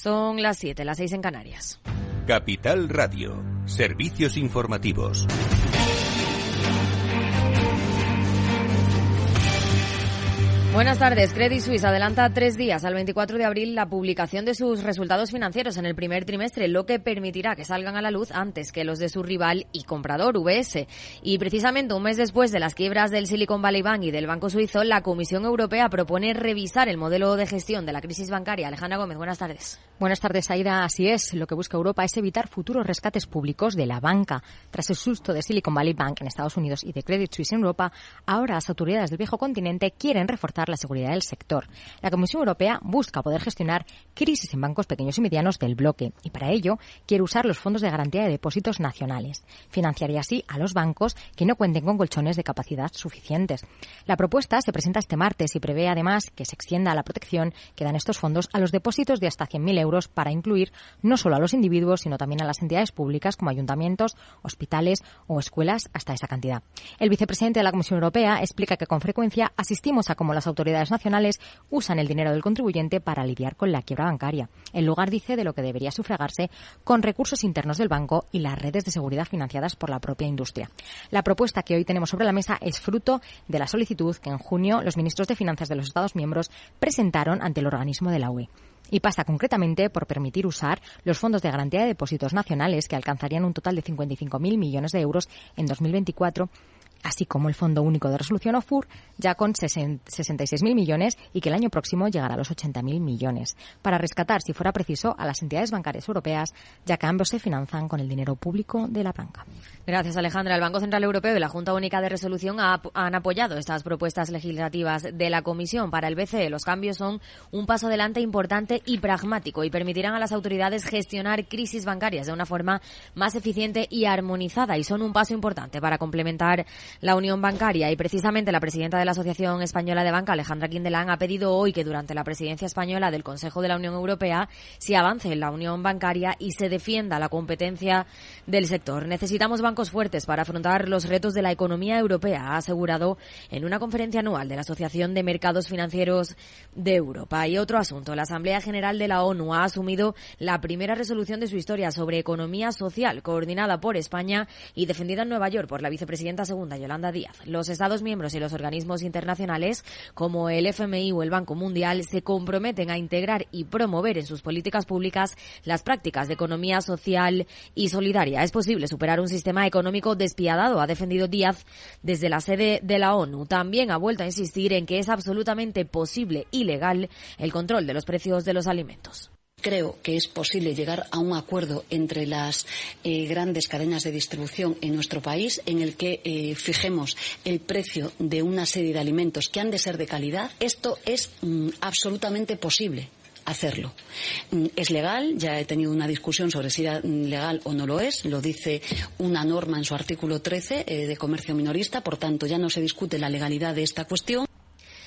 Son las 7, las 6 en Canarias. Capital Radio, servicios informativos. Buenas tardes. Credit Suisse adelanta tres días al 24 de abril la publicación de sus resultados financieros en el primer trimestre, lo que permitirá que salgan a la luz antes que los de su rival y comprador UBS. Y precisamente un mes después de las quiebras del Silicon Valley Bank y del Banco Suizo, la Comisión Europea propone revisar el modelo de gestión de la crisis bancaria. Alejandra Gómez, buenas tardes. Buenas tardes, Aida. Así es. Lo que busca Europa es evitar futuros rescates públicos de la banca. Tras el susto de Silicon Valley Bank en Estados Unidos y de Credit Suisse en Europa, ahora las autoridades del viejo continente quieren reforzar la seguridad del sector. La Comisión Europea busca poder gestionar crisis en bancos pequeños y medianos del bloque y para ello quiere usar los fondos de garantía de depósitos nacionales. Financiaría así a los bancos que no cuenten con colchones de capacidad suficientes. La propuesta se presenta este martes y prevé además que se extienda la protección que dan estos fondos a los depósitos de hasta 100.000 euros para incluir no solo a los individuos sino también a las entidades públicas como ayuntamientos, hospitales o escuelas hasta esa cantidad. El vicepresidente de la Comisión Europea explica que con frecuencia asistimos a cómo las autoridades nacionales usan el dinero del contribuyente para lidiar con la quiebra bancaria, en lugar, dice, de lo que debería sufragarse con recursos internos del banco y las redes de seguridad financiadas por la propia industria. La propuesta que hoy tenemos sobre la mesa es fruto de la solicitud que en junio los ministros de Finanzas de los Estados miembros presentaron ante el organismo de la UE y pasa concretamente por permitir usar los fondos de garantía de depósitos nacionales que alcanzarían un total de 55.000 millones de euros en 2024 así como el Fondo Único de Resolución OFUR, ya con 66.000 millones y que el año próximo llegará a los 80.000 millones, para rescatar, si fuera preciso, a las entidades bancarias europeas, ya que ambos se financian con el dinero público de la banca. Gracias, Alejandra. El Banco Central Europeo y la Junta Única de Resolución han apoyado estas propuestas legislativas de la Comisión para el BCE. Los cambios son un paso adelante importante y pragmático y permitirán a las autoridades gestionar crisis bancarias de una forma más eficiente y armonizada y son un paso importante para complementar la unión bancaria y precisamente la presidenta de la Asociación Española de Banca, Alejandra Quindelán, ha pedido hoy que durante la presidencia española del Consejo de la Unión Europea se avance en la unión bancaria y se defienda la competencia del sector. Necesitamos bancos fuertes para afrontar los retos de la economía europea, ha asegurado en una conferencia anual de la Asociación de Mercados Financieros de Europa. Y otro asunto, la Asamblea General de la ONU ha asumido la primera resolución de su historia sobre economía social, coordinada por España y defendida en Nueva York por la vicepresidenta segunda Yolanda Díaz. Los Estados miembros y los organismos internacionales, como el FMI o el Banco Mundial, se comprometen a integrar y promover en sus políticas públicas las prácticas de economía social y solidaria. Es posible superar un sistema económico despiadado, ha defendido Díaz desde la sede de la ONU. También ha vuelto a insistir en que es absolutamente posible y legal el control de los precios de los alimentos. Creo que es posible llegar a un acuerdo entre las eh, grandes cadenas de distribución en nuestro país en el que eh, fijemos el precio de una serie de alimentos que han de ser de calidad. Esto es mm, absolutamente posible hacerlo. Mm, es legal, ya he tenido una discusión sobre si era mm, legal o no lo es, lo dice una norma en su artículo 13 eh, de comercio minorista, por tanto ya no se discute la legalidad de esta cuestión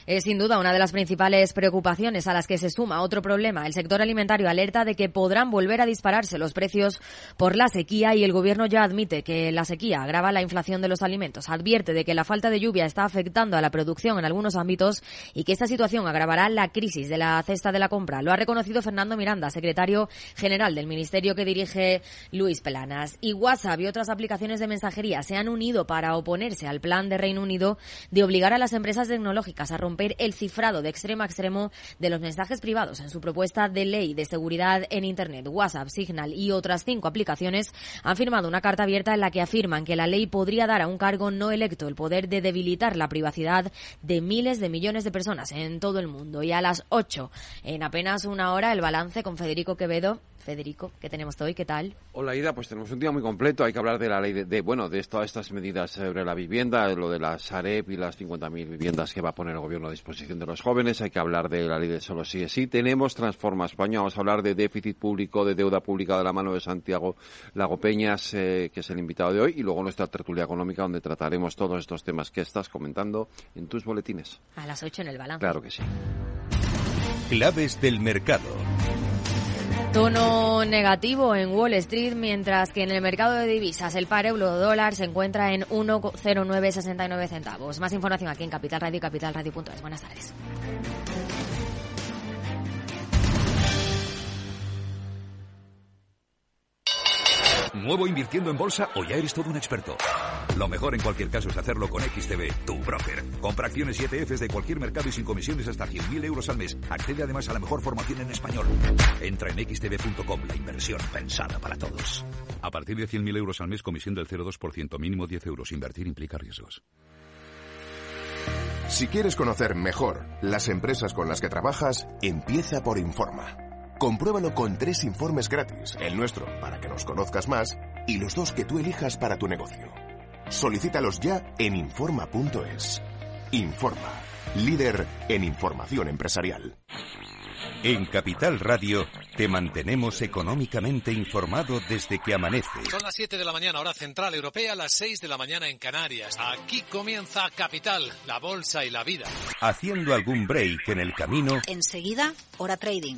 es sin duda una de las principales preocupaciones a las que se suma otro problema. El sector alimentario alerta de que podrán volver a dispararse los precios por la sequía y el gobierno ya admite que la sequía agrava la inflación de los alimentos. Advierte de que la falta de lluvia está afectando a la producción en algunos ámbitos y que esta situación agravará la crisis de la cesta de la compra. Lo ha reconocido Fernando Miranda, secretario general del ministerio que dirige Luis Pelanas. Y WhatsApp y otras aplicaciones de mensajería se han unido para oponerse al plan de Reino Unido de obligar a las empresas tecnológicas a romper romper el cifrado de extremo a extremo de los mensajes privados. En su propuesta de ley de seguridad en Internet, WhatsApp, Signal y otras cinco aplicaciones han firmado una carta abierta en la que afirman que la ley podría dar a un cargo no electo el poder de debilitar la privacidad de miles de millones de personas en todo el mundo. Y a las 8, en apenas una hora, el balance con Federico Quevedo Federico, ¿qué tenemos hoy? ¿Qué tal? Hola, Ida. Pues tenemos un día muy completo. Hay que hablar de la ley de, bueno, de todas estas medidas sobre la vivienda, lo de la Sareb y las 50.000 viviendas que va a poner el gobierno a disposición de los jóvenes. Hay que hablar de la ley de solo sí es sí. Tenemos Transforma España. Vamos a hablar de déficit público, de deuda pública de la mano de Santiago Lagopeñas, eh, que es el invitado de hoy. Y luego nuestra tertulia económica, donde trataremos todos estos temas que estás comentando en tus boletines. A las 8 en el balance. Claro que sí. Claves del mercado. Tono negativo en Wall Street, mientras que en el mercado de divisas el par euro dólar se encuentra en 1,0969 centavos. Más información aquí en Capital Radio y capitalradio.es. Buenas tardes. ¿Nuevo invirtiendo en bolsa o ya eres todo un experto? Lo mejor en cualquier caso es hacerlo con XTB, tu broker. Compra acciones y ETFs de cualquier mercado y sin comisiones hasta 100.000 euros al mes. Accede además a la mejor formación en español. Entra en xtb.com, la inversión pensada para todos. A partir de 100.000 euros al mes, comisión del 0,2%, mínimo 10 euros. Invertir implica riesgos. Si quieres conocer mejor las empresas con las que trabajas, empieza por Informa. Compruébalo con tres informes gratis, el nuestro para que nos conozcas más y los dos que tú elijas para tu negocio. Solicítalos ya en Informa.es. Informa, líder en información empresarial. En Capital Radio te mantenemos económicamente informado desde que amanece. Son las 7 de la mañana, hora central europea, las 6 de la mañana en Canarias. Aquí comienza Capital, la bolsa y la vida. Haciendo algún break en el camino. Enseguida, hora trading,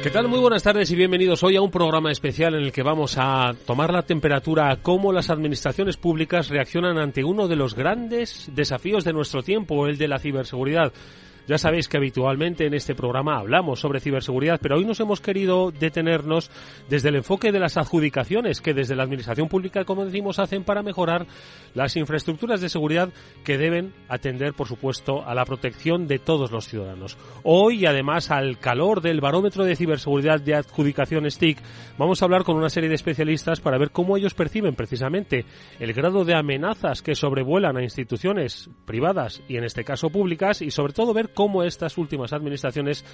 ¿Qué tal? Muy buenas tardes y bienvenidos hoy a un programa especial en el que vamos a tomar la temperatura a cómo las administraciones públicas reaccionan ante uno de los grandes desafíos de nuestro tiempo, el de la ciberseguridad. Ya sabéis que habitualmente en este programa hablamos sobre ciberseguridad, pero hoy nos hemos querido detenernos desde el enfoque de las adjudicaciones que desde la Administración Pública, como decimos, hacen para mejorar las infraestructuras de seguridad que deben atender, por supuesto, a la protección de todos los ciudadanos. Hoy, además, al calor del barómetro de ciberseguridad de adjudicaciones TIC, vamos a hablar con una serie de especialistas para ver cómo ellos perciben precisamente el grado de amenazas que sobrevuelan a instituciones privadas y, en este caso, públicas, y sobre todo ver cómo estas últimas administraciones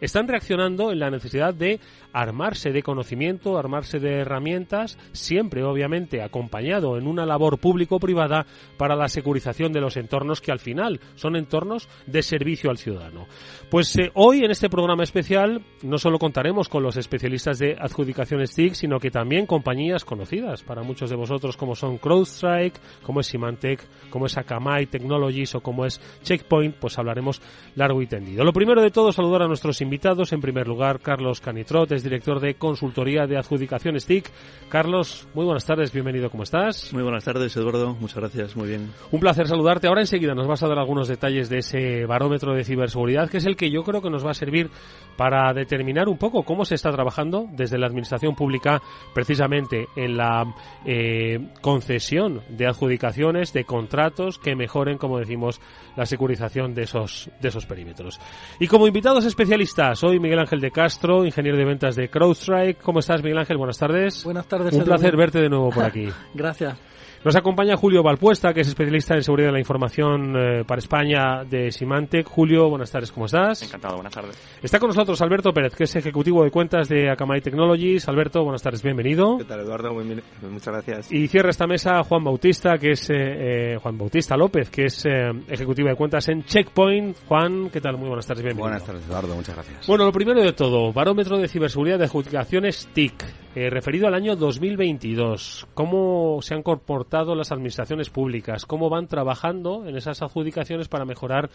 están reaccionando en la necesidad de armarse de conocimiento, armarse de herramientas, siempre obviamente acompañado en una labor público-privada para la securización de los entornos que al final son entornos de servicio al ciudadano. Pues eh, hoy en este programa especial no solo contaremos con los especialistas de adjudicaciones TIC, sino que también compañías conocidas para muchos de vosotros como son CrowdStrike, como es Symantec, como es Akamai Technologies o como es Checkpoint, pues hablaremos largo y tendido. Lo primero de todo, saludar a nuestros invitados. En primer lugar, Carlos Canitrot, es director de consultoría de adjudicaciones TIC. Carlos, muy buenas tardes, bienvenido, ¿cómo estás? Muy buenas tardes, Eduardo, muchas gracias, muy bien. Un placer saludarte. Ahora enseguida nos vas a dar algunos detalles de ese barómetro de ciberseguridad, que es el que yo creo que nos va a servir para determinar un poco cómo se está trabajando desde la administración pública precisamente en la eh, concesión de adjudicaciones, de contratos que mejoren, como decimos, la securización de esos, de esos perímetros. Y como invitados especialistas, hoy Miguel Ángel de Castro, ingeniero de ventas de CrowdStrike. ¿Cómo estás, Miguel Ángel? Buenas tardes. Buenas tardes. Un placer verte de nuevo por aquí. Gracias. Nos acompaña Julio Valpuesta, que es especialista en seguridad de la información eh, para España de Symantec. Julio, buenas tardes, ¿cómo estás? Encantado, buenas tardes. Está con nosotros Alberto Pérez, que es ejecutivo de cuentas de Akamai Technologies. Alberto, buenas tardes, bienvenido. ¿Qué tal, Eduardo? Muy bien, muchas gracias. Y cierra esta mesa Juan Bautista, que es eh, eh, Juan Bautista López, que es eh, ejecutivo de cuentas en Checkpoint. Juan, ¿qué tal? Muy buenas tardes, bienvenido. Buenas tardes, Eduardo, muchas gracias. Bueno, lo primero de todo, barómetro de ciberseguridad de adjudicaciones TIC. Eh, referido al año 2022, ¿cómo se han comportado las administraciones públicas? ¿Cómo van trabajando en esas adjudicaciones para mejorar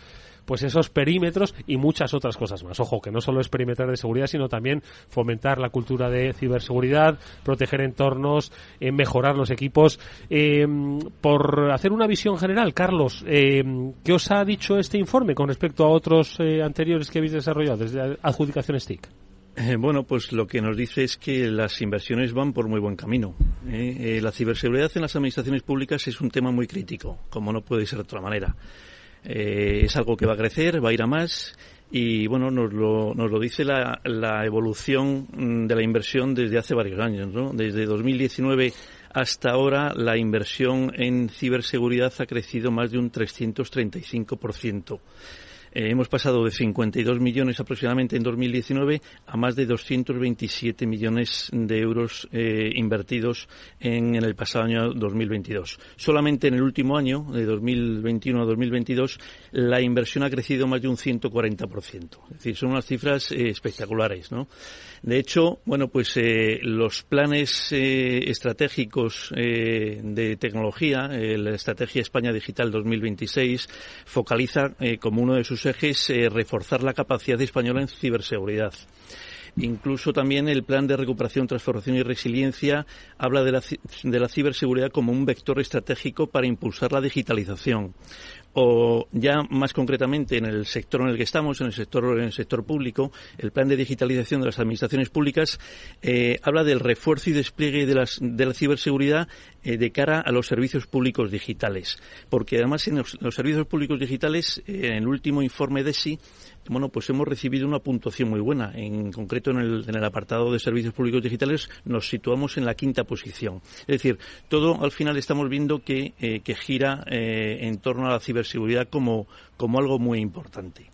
pues esos perímetros y muchas otras cosas más? Ojo, que no solo es perimetrar de seguridad, sino también fomentar la cultura de ciberseguridad, proteger entornos, eh, mejorar los equipos. Eh, por hacer una visión general, Carlos, eh, ¿qué os ha dicho este informe con respecto a otros anteriores que habéis desarrollado desde adjudicaciones TIC? Eh, bueno, pues lo que nos dice es que las inversiones van por muy buen camino. ¿eh? Eh, la ciberseguridad en las administraciones públicas es un tema muy crítico, como no puede ser de otra manera. es algo que va a crecer, va a ir a más y bueno, nos lo, nos lo dice la, la evolución mm, de la inversión desde hace varios años, ¿no? Desde 2019 hasta ahora la inversión en ciberseguridad ha crecido más de un 335%. Eh, hemos pasado de 52 millones aproximadamente en 2019 a más de 227 millones de euros eh, invertidos en, el pasado año 2022. Solamente en el último año, de 2021 a 2022, la inversión ha crecido más de un 140%. Es decir, son unas cifras eh, espectaculares, ¿no? De hecho, bueno, pues los planes estratégicos de tecnología, la Estrategia España Digital 2026, focaliza como uno de sus ejes eh, reforzar la capacidad española en ciberseguridad. Incluso también el plan de recuperación, transformación y resiliencia habla de la, de la, ciberseguridad como un vector estratégico para impulsar la digitalización o ya más concretamente en el sector en el que estamos, en el sector, en el sector público, el plan de digitalización de las administraciones públicas eh, habla del refuerzo y despliegue de, las, de la ciberseguridad eh, de cara a los servicios públicos digitales. Porque además en los, servicios públicos digitales, eh, en el último informe de SI, bueno, pues hemos recibido una puntuación muy buena. En concreto, en el, en el, apartado de servicios públicos digitales nos situamos en la quinta posición. Es decir, todo al final estamos viendo que, eh, gira eh, en torno a la ciberseguridad como algo muy importante.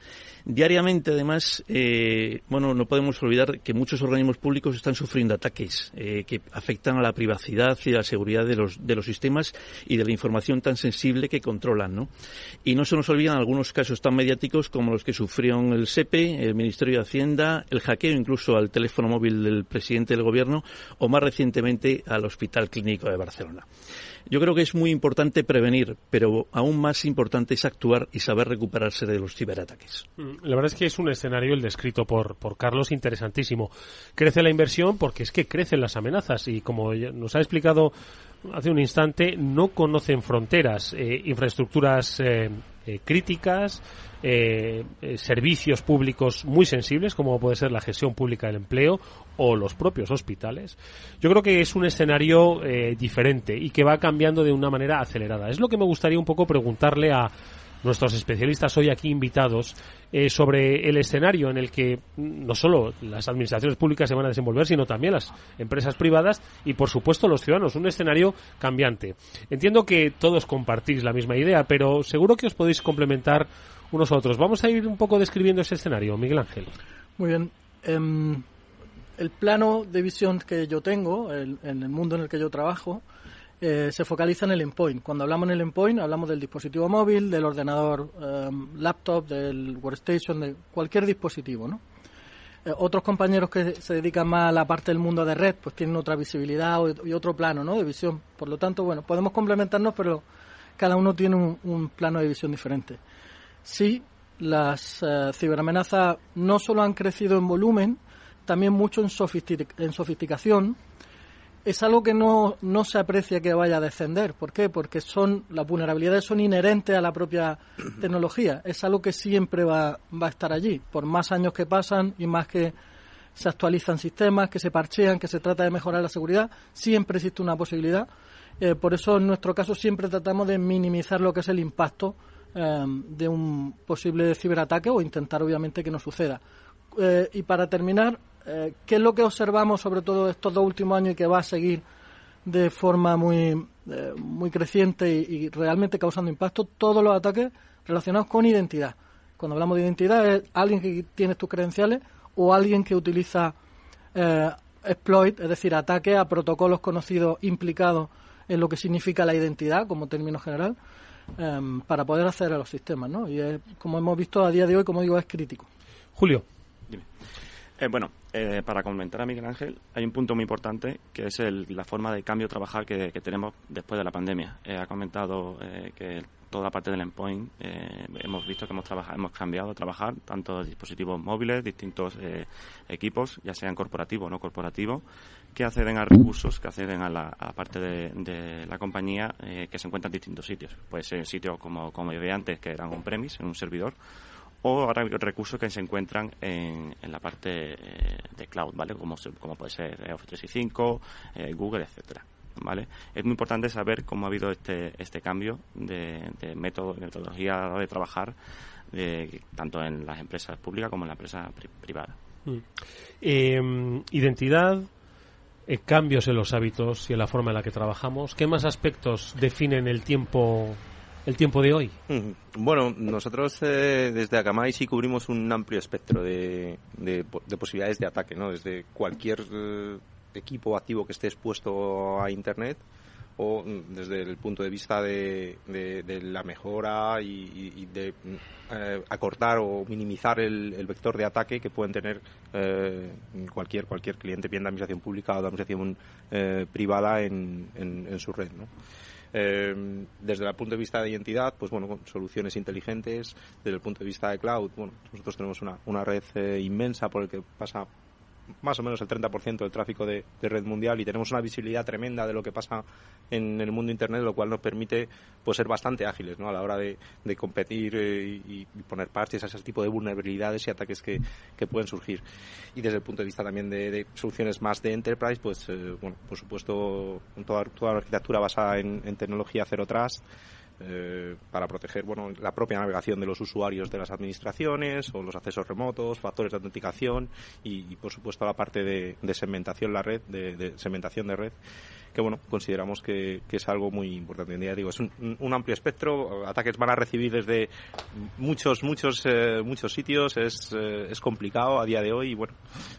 Diariamente, además, eh, bueno, no podemos olvidar que muchos organismos públicos están sufriendo ataques eh, que afectan a la privacidad y a la seguridad de los, de los sistemas y de la información tan sensible que controlan, ¿no? Y no se nos olvidan algunos casos tan mediáticos como los que sufrieron el SEPE, el Ministerio de Hacienda, el hackeo incluso al teléfono móvil del presidente del Gobierno o más recientemente al Hospital Clínico de Barcelona. Yo creo que es muy importante prevenir, pero aún más importante es actuar y saber recuperarse de los ciberataques. Mm, la verdad es que es un escenario, el descrito por, por Carlos, interesantísimo. Crece la inversión porque es que crecen las amenazas y como nos ha explicado hace un instante, no conocen fronteras, eh, infraestructuras eh, eh, críticas, servicios públicos muy sensibles, como puede ser la gestión pública del empleo o los propios hospitales. Yo creo que es un escenario diferente y que va cambiando de una manera acelerada. Es lo que me gustaría un poco preguntarle a nuestros especialistas hoy aquí invitados eh, sobre el escenario en el que no solo las administraciones públicas se van a desenvolver, sino también las empresas privadas y, por supuesto, los ciudadanos. Un escenario cambiante. Entiendo que todos compartís la misma idea, pero seguro que os podéis complementar unos otros. Vamos a ir un poco describiendo ese escenario, Miguel Ángel. Muy bien. Em, el plano de visión que yo tengo en el mundo en el que yo trabajo eh, se focaliza en el endpoint. Cuando hablamos en el endpoint, hablamos del dispositivo móvil, del ordenador em, laptop, del workstation, de cualquier dispositivo, ¿no? Eh, otros compañeros que se dedican más a la parte del mundo de red, pues tienen otra visibilidad y otro plano, ¿no? De visión. Por lo tanto, bueno, podemos complementarnos, pero cada uno tiene un, plano de visión diferente. Sí, las eh, ciberamenazas no solo han crecido en volumen, también mucho en, en sofisticación es algo que no, no se aprecia que vaya a descender. ¿Por qué? Porque son las vulnerabilidades son inherentes a la propia tecnología. Es algo que siempre va, va a estar allí, por más años que pasan y más que se actualizan sistemas, que se parchean, que se trata de mejorar la seguridad, siempre existe una posibilidad. Eh, por eso, en nuestro caso, siempre tratamos de minimizar lo que es el impacto eh, de un posible ciberataque o intentar, obviamente, que no suceda. Eh, y para terminar, eh, ¿qué es lo que observamos sobre todo estos dos últimos años y que va a seguir de forma muy, eh, muy creciente y, realmente causando impacto? Todos los ataques relacionados con identidad. Cuando hablamos de identidad es alguien que tiene tus credenciales o alguien que utiliza eh, exploit, es decir, ataque a protocolos conocidos implicados en lo que significa la identidad como término general, em, para poder acceder a los sistemas. ¿no? Y como hemos visto a día de hoy, como digo, es crítico. Julio. Eh, bueno, eh, para comentar a Miguel Ángel, hay un punto muy importante que es la forma de cambio trabajar que, tenemos después de la pandemia. Eh, ha comentado que toda parte del endpoint hemos visto que hemos trabajado, hemos cambiado de trabajar tanto dispositivos móviles, distintos equipos, ya sean corporativos o no corporativos, que acceden a recursos, que acceden a la parte de, la compañía que se encuentran en distintos sitios. Puede ser sitios como, como antes, que eran on-premise, en un servidor, o ahora recursos que se encuentran en, en la parte eh, de cloud, ¿vale? Como, como puede ser Office 365, eh, Google, etcétera. ¿vale? Es muy importante saber cómo ha habido este, este cambio de, de método, de metodología de trabajar tanto en las empresas públicas como en la empresa privada. Mm. Em, identidad, eh, cambios en los hábitos y en la forma en la que trabajamos. ¿Qué más aspectos definen el tiempo el tiempo de hoy? Bueno, nosotros eh, desde Akamai sí cubrimos un amplio espectro de, de, posibilidades de ataque, ¿no? Desde cualquier eh, equipo activo que esté expuesto a Internet o mm, desde el punto de vista de, la mejora y, de eh, acortar o minimizar el, vector de ataque que pueden tener cualquier cualquier cliente, bien de administración pública o de administración privada en, en, su red. ¿no? Eh, desde el punto de vista de identidad, pues bueno, con soluciones inteligentes. Desde el punto de vista de cloud, bueno, nosotros tenemos una, una red eh, inmensa por el que pasa más o menos el 30% del tráfico de, red mundial y tenemos una visibilidad tremenda de lo que pasa en el mundo Internet, lo cual nos permite pues, ser bastante ágiles ¿no? a la hora de, competir eh, y, poner parches a ese tipo de vulnerabilidades y ataques que, pueden surgir. Y desde el punto de vista también de, soluciones más de enterprise, pues eh, bueno, por supuesto toda, toda la arquitectura basada en, en tecnología Zero Trust, eh, para proteger bueno, la propia navegación de los usuarios de las administraciones o los accesos remotos, factores de autenticación y, por supuesto la parte de, segmentación la red, de, segmentación de red que bueno consideramos que, es algo muy importante. día digo es un, amplio espectro, ataques van a recibir desde muchos muchos eh, muchos sitios, es, eh, es complicado a día de hoy y bueno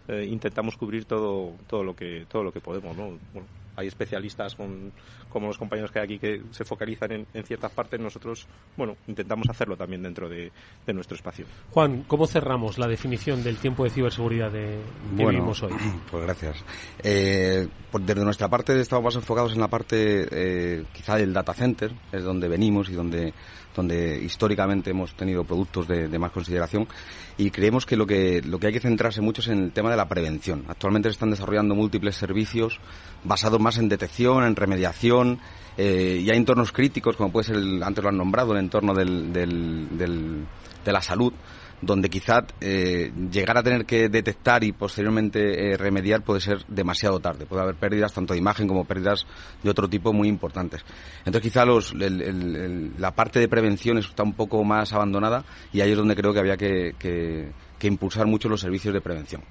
intentamos cubrir todo todo lo que todo lo que podemos, ¿no? Bueno, hay especialistas con, como los compañeros que hay aquí que se focalizan en, ciertas partes, nosotros, bueno, intentamos hacerlo también dentro de, nuestro espacio. Juan, ¿cómo cerramos la definición del tiempo de ciberseguridad de, que vivimos hoy? Pues gracias. Eh, pues desde nuestra parte estamos más enfocados en la parte eh, quizá del data center, es donde venimos y donde donde históricamente hemos tenido productos de, de, más consideración y creemos que lo que lo que hay que centrarse mucho es en el tema de la prevención. Actualmente se están desarrollando múltiples servicios basados más en detección, en remediación eh, y hay entornos críticos, como puede ser, el, antes lo han nombrado, el entorno de la salud, donde quizá eh, llegar a tener que detectar y posteriormente eh, remediar puede ser demasiado tarde. Puede haber pérdidas tanto de imagen como pérdidas de otro tipo muy importantes. Entonces quizá los, la parte de prevención está un poco más abandonada y ahí es donde creo que había que, impulsar mucho los servicios de prevención.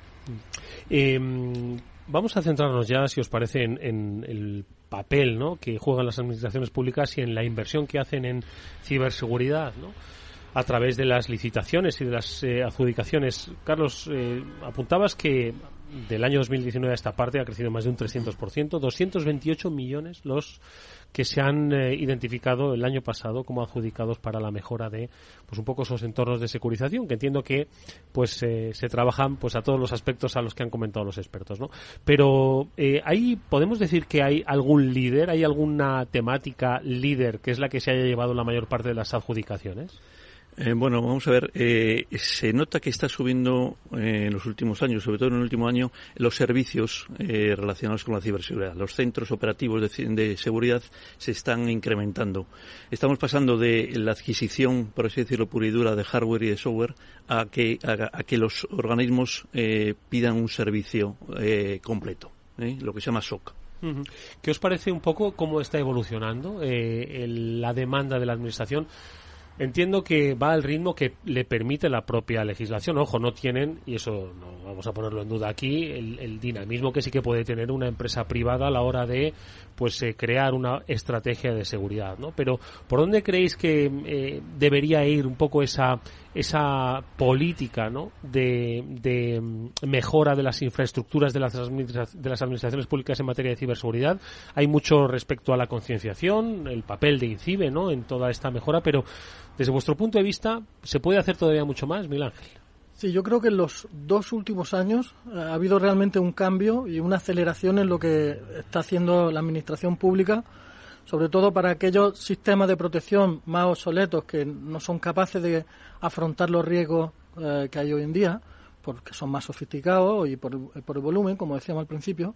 Vamos a centrarnos ya, si os parece, en, el papel ¿no? que juegan las administraciones públicas y en la inversión que hacen en ciberseguridad, ¿no? a través de las licitaciones y de las eh, adjudicaciones. Carlos, eh, apuntabas que del año 2019 a esta parte ha crecido más de un 300%, 228 millones los que se han eh, identificado el año pasado como adjudicados para la mejora de pues un poco esos entornos de securización que entiendo que pues eh, se trabajan pues a todos los aspectos a los que han comentado los expertos no pero eh, ahí podemos decir que hay algún líder hay alguna temática líder que es la que se haya llevado la mayor parte de las adjudicaciones eh, bueno, vamos a ver. Eh, se nota que está subiendo eh, en los últimos años, sobre todo en el último año, los servicios relacionados con la ciberseguridad. Los centros operativos de, seguridad se están incrementando. Estamos pasando de la adquisición, por así decirlo, pura y dura de hardware y de software a que, a, que los organismos pidan un servicio completo, lo que se llama SOC. ¿Qué os parece un poco cómo está evolucionando la demanda de la Administración? Entiendo que va al ritmo que le permite la propia legislación. Ojo, no tienen, y eso no vamos a ponerlo en duda aquí, el, dinamismo que sí que puede tener una empresa privada a la hora de pues eh, crear una estrategia de seguridad, ¿no? Pero ¿por dónde creéis que eh, debería ir un poco esa esa política, ¿no? De, mm, mejora de las infraestructuras de las, de las administraciones públicas en materia de ciberseguridad. Hay mucho respecto a la concienciación, el papel de INCIBE, ¿no? En toda esta mejora, pero desde vuestro punto de vista, ¿se puede hacer todavía mucho más, Miguel Ángel? Sí, yo creo que en los dos últimos años eh, ha habido realmente un cambio y una aceleración en lo que está haciendo la administración pública, sobre todo para aquellos sistemas de protección más obsoletos que no son capaces de afrontar los riesgos eh, que hay hoy en día, porque son más sofisticados y por, por el volumen, como decíamos al principio.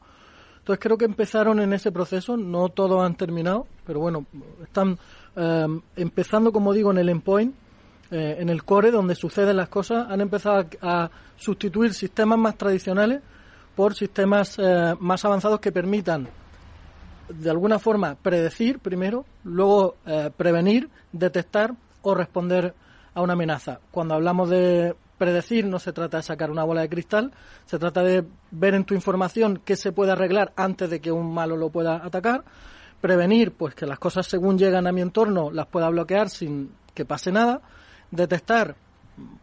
Entonces creo que empezaron en ese proceso, no todos han terminado, pero bueno, están Em, empezando, como digo, en el endpoint, eh, en el core, donde suceden las cosas, han empezado a, sustituir sistemas más tradicionales por sistemas eh, más avanzados que permitan de alguna forma predecir primero, luego eh, prevenir, detectar o responder a una amenaza. Cuando hablamos de predecir no se trata de sacar una bola de cristal, se trata de ver en tu información qué se puede arreglar antes de que un malo lo pueda atacar, prevenir pues que las cosas según llegan a mi entorno las pueda bloquear sin que pase nada, detectar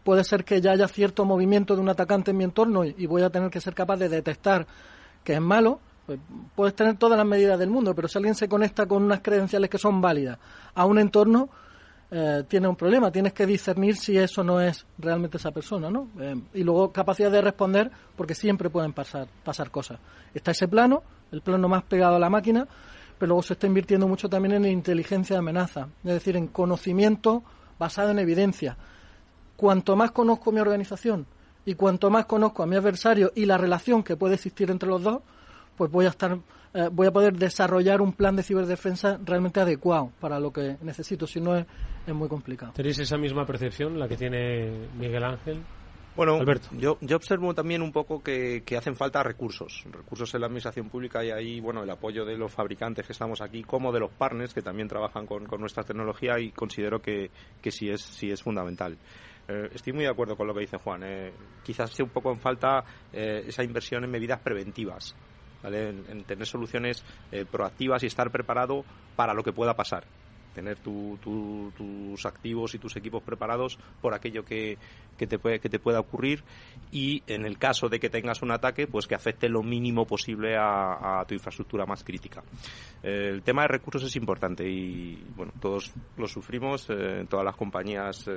puede ser que ya haya cierto movimiento de un atacante en mi entorno y, voy a tener que ser capaz de detectar que es malo, pues, puedes tener todas las medidas del mundo, pero si alguien se conecta con unas credenciales que son válidas a un entorno, eh, tiene un problema. Tienes que discernir si eso no es realmente esa persona, ¿no? Eh, y luego capacidad de responder, porque siempre pueden pasar, pasar cosas. Está ese plano, el plano más pegado a la máquina, pero luego se está invirtiendo mucho también en inteligencia de amenaza, es decir, en conocimiento basado en evidencia. Cuanto más conozco mi organización y cuanto más conozco a mi adversario y la relación que puede existir entre los dos, pues voy a estar eh, voy a poder desarrollar un plan de ciberdefensa realmente adecuado para lo que necesito, si no es, es muy complicado. ¿Tenéis esa misma percepción, la que tiene Miguel Ángel? Bueno, Yo, yo observo también un poco que, hacen falta recursos, recursos en la administración pública y ahí, bueno, el apoyo de los fabricantes que estamos aquí, como de los partners que también trabajan con, nuestra tecnología y considero que, que sí, es, sí es fundamental. Eh, estoy muy de acuerdo con lo que dice Juan. Eh, quizás sea un poco en falta esa inversión en medidas preventivas. En, tener soluciones eh, proactivas y estar preparado para lo que pueda pasar. Tener tus activos y tus equipos preparados por aquello que, te puede, que te pueda ocurrir y en el caso de que tengas un ataque, pues que afecte lo mínimo posible a, tu infraestructura más crítica. Eh, el tema de recursos es importante y bueno, todos lo sufrimos, eh, todas las compañías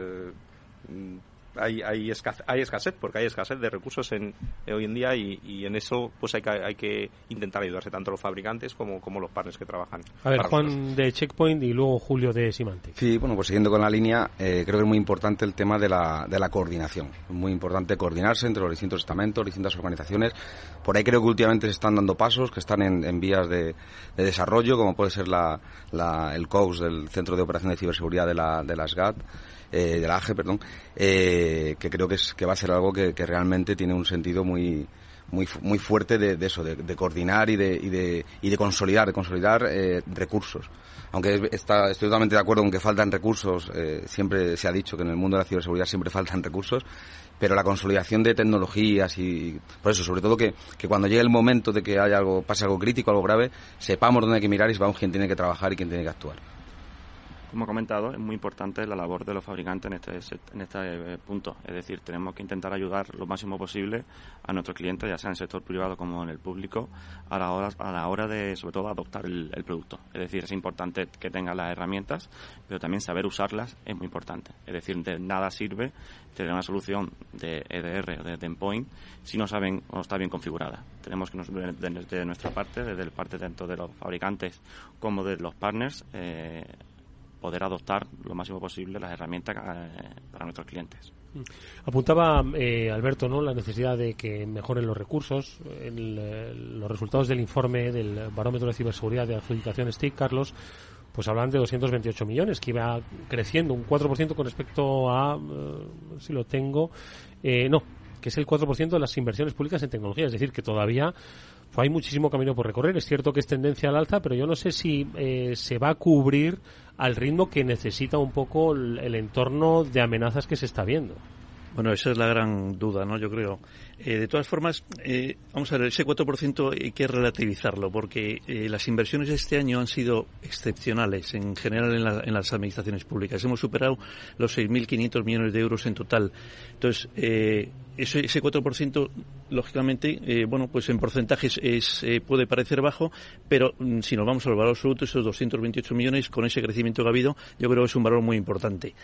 hay, hay, escasez, porque hay escasez de recursos en, eh, hoy en día y, en eso pues hay que, hay que intentar ayudarse tanto los fabricantes como, como los partners que trabajan. A ver, Juan de Checkpoint y luego Julio de Symantec. Sí, bueno, pues siguiendo con la línea, eh, creo que es muy importante el tema de la, de la coordinación. Es muy importante coordinarse entre los distintos estamentos, distintas organizaciones. Por ahí creo que últimamente se están dando pasos que están en, vías de, desarrollo, como puede ser la, el COUS del Centro de Operación de Ciberseguridad de la, de la SGAT eh, de la AGE, perdón, eh, que creo que, es, que va a ser algo que, realmente tiene un sentido muy, muy, muy fuerte de, eso, de, coordinar y de, y de, y de consolidar, de consolidar eh, recursos. Aunque está, estoy totalmente de acuerdo con que faltan recursos, eh, siempre se ha dicho que en el mundo de la ciberseguridad siempre faltan recursos, pero la consolidación de tecnologías y por eso, sobre todo que, que cuando llegue el momento de que haya algo, pase algo crítico, algo grave, sepamos dónde hay que mirar y sepamos quién tiene que trabajar y quién tiene que actuar como he comentado, es muy importante la labor de los fabricantes en este, en este eh, punto. Es decir, tenemos que intentar ayudar lo máximo posible a nuestros clientes, ya sea en el sector privado como en el público, a la hora, a la hora de, sobre todo, adoptar el, producto. Es decir, es importante que tengan las herramientas, pero también saber usarlas es muy importante. Es decir, de nada sirve tener una solución de EDR o de endpoint si no saben o está bien configurada. Tenemos que, desde nuestra parte, desde el parte tanto de los fabricantes como de los partners, eh, poder adoptar lo máximo posible las herramientas eh, para nuestros clientes. Mm. Apuntaba eh, Alberto no la necesidad de que mejoren los recursos. Eh, los resultados del informe del barómetro de ciberseguridad de adjudicación STIC, Carlos, pues hablan de 228 millones, que iba creciendo un 4% con respecto a, si lo tengo, no, que es el 4% de las inversiones públicas en tecnología. Es decir, que todavía hay muchísimo camino por recorrer. Es cierto que es tendencia al alza, pero yo no sé si se va a cubrir al ritmo que necesita un poco el, entorno de amenazas que se está viendo. Bueno, esa es la gran duda, ¿no? Yo creo. Eh, de todas formas, eh, vamos a ver, ese 4% hay que relativizarlo, porque eh, las inversiones de este año han sido excepcionales, en general en, las administraciones públicas. Hemos superado los 6.500 millones de euros en total. Entonces, ese, ese 4%, lógicamente, bueno, pues en porcentajes es, puede parecer bajo, pero mm, si nos vamos al valor absoluto, esos 228 millones, con ese crecimiento que ha habido, yo creo que es un valor muy importante.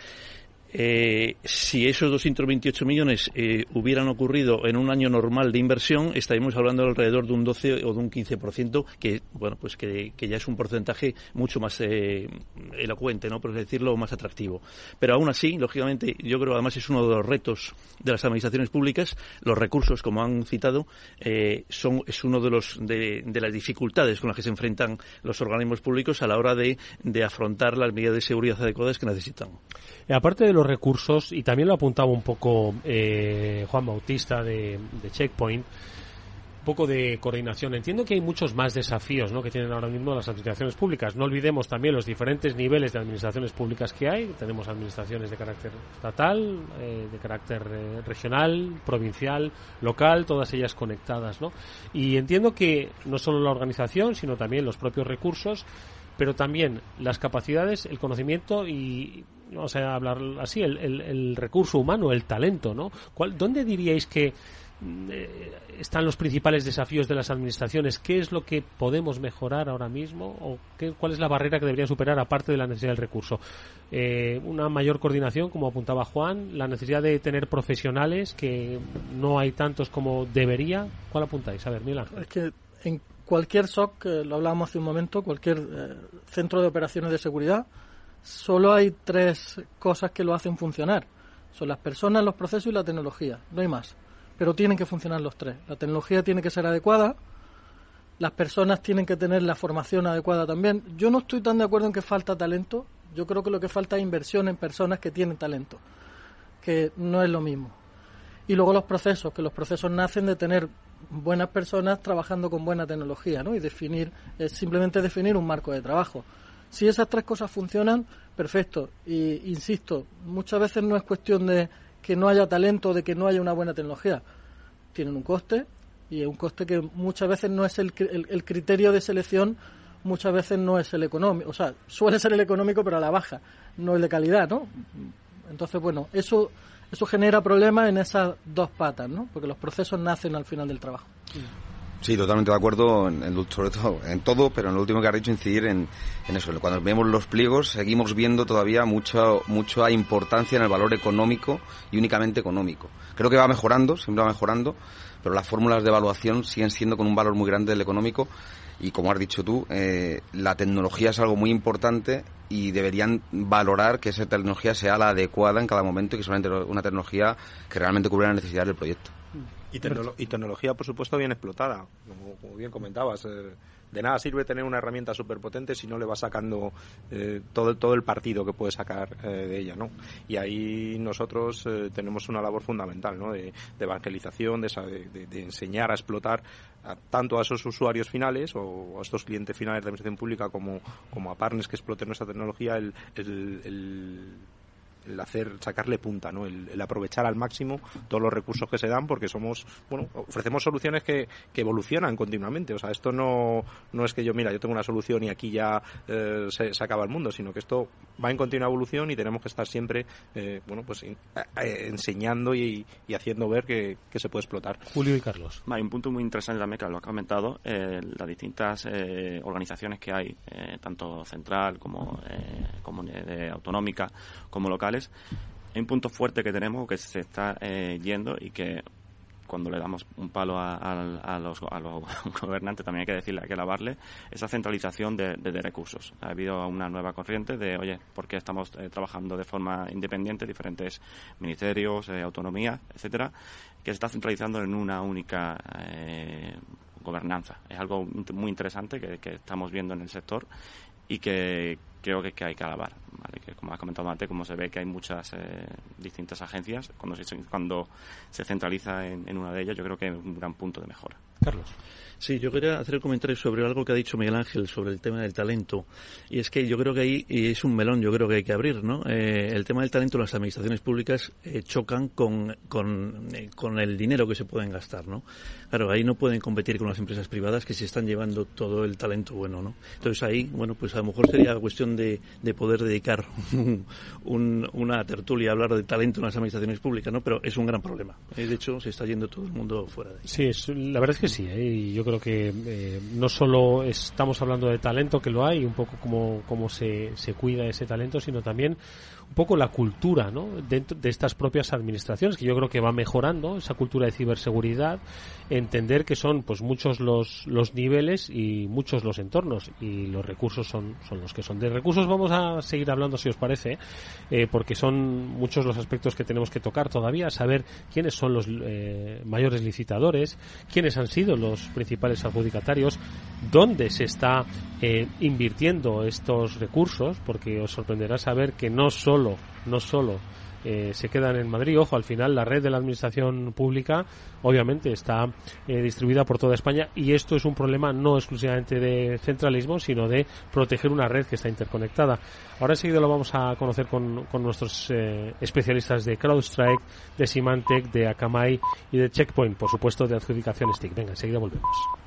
Eh, si esos 228 millones eh, hubieran ocurrido en un año normal de inversión, estaríamos hablando de alrededor de un 12 o de un 15%, que bueno, pues que, ya es un porcentaje mucho más eh, elocuente, ¿no? Por decirlo, más atractivo. Pero aún así, lógicamente, yo creo que además es uno de los retos de las administraciones públicas. Los recursos, como han citado, son es uno de los de, las dificultades con las que se enfrentan los organismos públicos a la hora de, de afrontar las medidas de seguridad adecuadas que necesitan. aparte de los recursos, y también lo apuntaba un poco eh, Juan Bautista de, Checkpoint, poco de coordinación. Entiendo que hay muchos más desafíos ¿no? que tienen ahora mismo las administraciones públicas. No olvidemos también los diferentes niveles de administraciones públicas que hay. Tenemos administraciones de carácter estatal, eh, de carácter eh, regional, provincial, local, todas ellas conectadas. ¿no? Y entiendo que no solo la organización, sino también los propios recursos, pero también las capacidades, el conocimiento y vamos a hablar así, el, el recurso humano, el talento, ¿no? ¿Cuál, ¿Dónde diríais que eh, están los principales desafíos de las administraciones? ¿Qué es lo que podemos mejorar ahora mismo? ¿O qué, cuál es la barrera que debería superar aparte de la necesidad del recurso? Eh, una mayor coordinación, como apuntaba Juan, la necesidad de tener profesionales, que no hay tantos como debería. ¿Cuál apuntáis? A ver, Miguel Es que en cualquier SOC, lo hablábamos hace un momento, cualquier eh, centro de operaciones de seguridad, solo hay tres cosas que lo hacen funcionar. Son las personas, los procesos y la tecnología. No hay más pero tienen que funcionar los tres. La tecnología tiene que ser adecuada, las personas tienen que tener la formación adecuada también. Yo no estoy tan de acuerdo en que falta talento, yo creo que lo que falta es inversión en personas que tienen talento, que no es lo mismo. Y luego los procesos, que los procesos nacen de tener buenas personas trabajando con buena tecnología, ¿no? Y definir, simplemente definir un marco de trabajo. Si esas tres cosas funcionan, perfecto. Y insisto, muchas veces no es cuestión de que no haya talento, de que no haya una buena tecnología. Tienen un coste y es un coste que muchas veces no es el, el, criterio de selección, muchas veces no es el económico, o sea, suele ser el económico pero a la baja, no el de calidad, ¿no? Entonces, bueno, eso eso genera problemas en esas dos patas, ¿no? Porque los procesos nacen al final del trabajo. Sí, totalmente de acuerdo, en, sobre todo en todo, pero en lo último que ha dicho incidir en, eso. Cuando vemos los pliegos, seguimos viendo todavía mucha, mucha importancia en el valor económico y únicamente económico. Creo que va mejorando, siempre va mejorando, pero las fórmulas de evaluación siguen siendo con un valor muy grande del económico y como has dicho tú, eh, la tecnología es algo muy importante y deberían valorar que esa tecnología sea la adecuada en cada momento y que solamente una tecnología que realmente cubra las necesidades del proyecto. Y, tecnología, por supuesto, bien explotada, como, bien comentabas. Eh, de nada sirve tener una herramienta súper potente si no le vas sacando eh, todo, todo el partido que puedes sacar eh, de ella, ¿no? Y ahí nosotros tenemos una labor fundamental, ¿no? De, evangelización, de, de, enseñar a explotar tanto a esos usuarios finales o a estos clientes finales de administración pública como, como a partners que exploten nuestra tecnología el, el el hacer, sacarle punta, ¿no? El, aprovechar al máximo todos los recursos que se dan porque somos, bueno, ofrecemos soluciones que, que evolucionan continuamente. O sea, esto no, no es que yo, mira, yo tengo una solución y aquí ya eh, se, acaba el mundo, sino que esto va en continua evolución y tenemos que estar siempre, eh, bueno, pues eh, enseñando y, haciendo ver que, se puede explotar. Julio y Carlos. Hay un punto muy interesante también que lo ha comentado, las distintas organizaciones que hay, tanto central como, como autonómica, como locales, hay un punto fuerte que tenemos que se está eh, yendo y que cuando le damos un palo a, los, gobernantes, también hay que decirle, hay que lavarle, esa centralización de, recursos. Ha habido una nueva corriente de, oye, ¿por qué estamos eh, trabajando de forma independiente, diferentes ministerios, eh, autonomía, etcétera, que se está centralizando en una única gobernanza? Es algo muy interesante que estamos viendo en el sector y que creo que, hay que alabar. ¿vale? Que como ha comentado Mate, como se ve que hay muchas eh, distintas agencias, cuando se, cuando se centraliza en, en, una de ellas, yo creo que es un gran punto de mejora. Carlos. Sí, yo quería hacer un comentario sobre algo que ha dicho Miguel Ángel sobre el tema del talento. Y es que yo creo que ahí es un melón, yo creo que hay que abrir, ¿no? Eh, el tema del talento, las administraciones públicas eh, chocan con, con, eh, con, el dinero que se pueden gastar, ¿no? Claro, ahí no pueden competir con las empresas privadas que se están llevando todo el talento bueno, ¿no? Entonces ahí, bueno, pues a lo mejor sería cuestión de, de poder dedicar un, una tertulia a hablar de talento en las administraciones públicas, ¿no? Pero es un gran problema. de hecho, se está yendo todo el mundo fuera de ahí. Sí, la verdad es que sí, y yo creo que eh, no solo estamos hablando de talento, que lo hay, un poco como, cómo se, se cuida ese talento, sino también un poco la cultura ¿no? dentro de estas propias administraciones, que yo creo que va mejorando, esa cultura de ciberseguridad, entender que son pues muchos los, los niveles y muchos los entornos, y los recursos son, son los que son. De recursos vamos a seguir hablando, si os parece, eh, porque son muchos los aspectos que tenemos que tocar todavía, saber quiénes son los eh, mayores licitadores, quiénes han sido los principales adjudicatarios, dónde se está eh, invirtiendo estos recursos, porque os sorprenderá saber que no no solo eh, se quedan en Madrid. Ojo, al final la red de la administración pública obviamente está eh, distribuida por toda España y esto es un problema no exclusivamente de centralismo, sino de proteger una red que está interconectada. Ahora enseguida lo vamos a conocer con, con nuestros eh, especialistas de CrowdStrike, de Symantec, de Akamai y de Checkpoint, por supuesto, de adjudicación STIC. Venga, enseguida volvemos.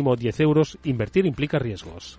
mínimo 10 euros. Invertir implica riesgos.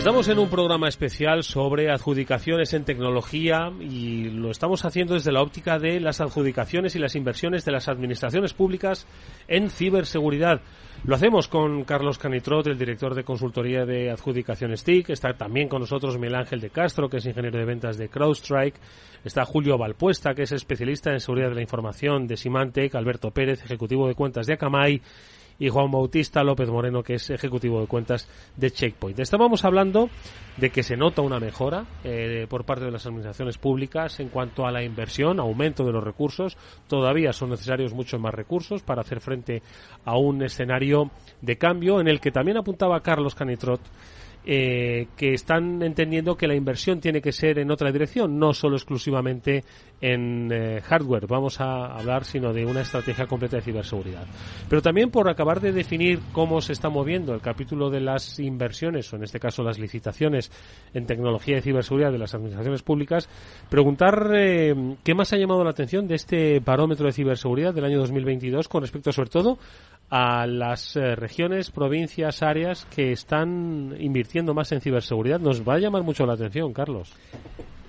Estamos en un programa especial sobre adjudicaciones en tecnología y lo estamos haciendo desde la óptica de las adjudicaciones y las inversiones de las administraciones públicas en ciberseguridad. Lo hacemos con Carlos Canitrot, el director de consultoría de adjudicaciones TIC. Está también con nosotros Miguel Ángel de Castro, que es ingeniero de ventas de CrowdStrike. Está Julio Valpuesta, que es especialista en seguridad de la información de Symantec. Alberto Pérez, ejecutivo de cuentas de Akamai y Juan Bautista López Moreno, que es ejecutivo de cuentas de Checkpoint. Estábamos hablando de que se nota una mejora eh, por parte de las administraciones públicas en cuanto a la inversión, aumento de los recursos. Todavía son necesarios muchos más recursos para hacer frente a un escenario de cambio en el que también apuntaba Carlos Canitrot eh, que están entendiendo que la inversión tiene que ser en otra dirección, no solo exclusivamente en eh, hardware, vamos a hablar sino de una estrategia completa de ciberseguridad. Pero también por acabar de definir cómo se está moviendo el capítulo de las inversiones, o en este caso las licitaciones en tecnología de ciberseguridad de las administraciones públicas, preguntar eh, qué más ha llamado la atención de este barómetro de ciberseguridad del año 2022 con respecto sobre todo a las regiones, provincias, áreas que están invirtiendo más en ciberseguridad. Nos va a llamar mucho la atención, Carlos.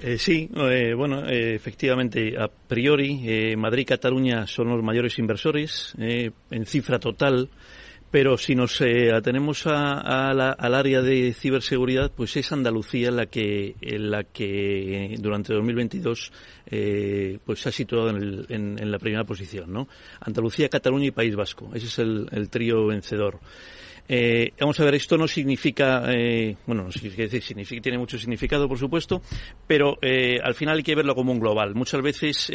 Eh, sí, eh, bueno, eh, efectivamente, a priori, Madrid y Cataluña son los mayores inversores en cifra total. Pero si nos atenemos al área de ciberseguridad, pues es Andalucía la que, la que durante 2022 pues se ha situado en, la primera posición, ¿no? Andalucía, Cataluña y País Vasco. Ese es el, el trío vencedor. Eh, vamos a ver, esto no significa, eh, bueno, no significa significa, tiene mucho significado, por supuesto, pero eh, al final hay que verlo como un global. Muchas veces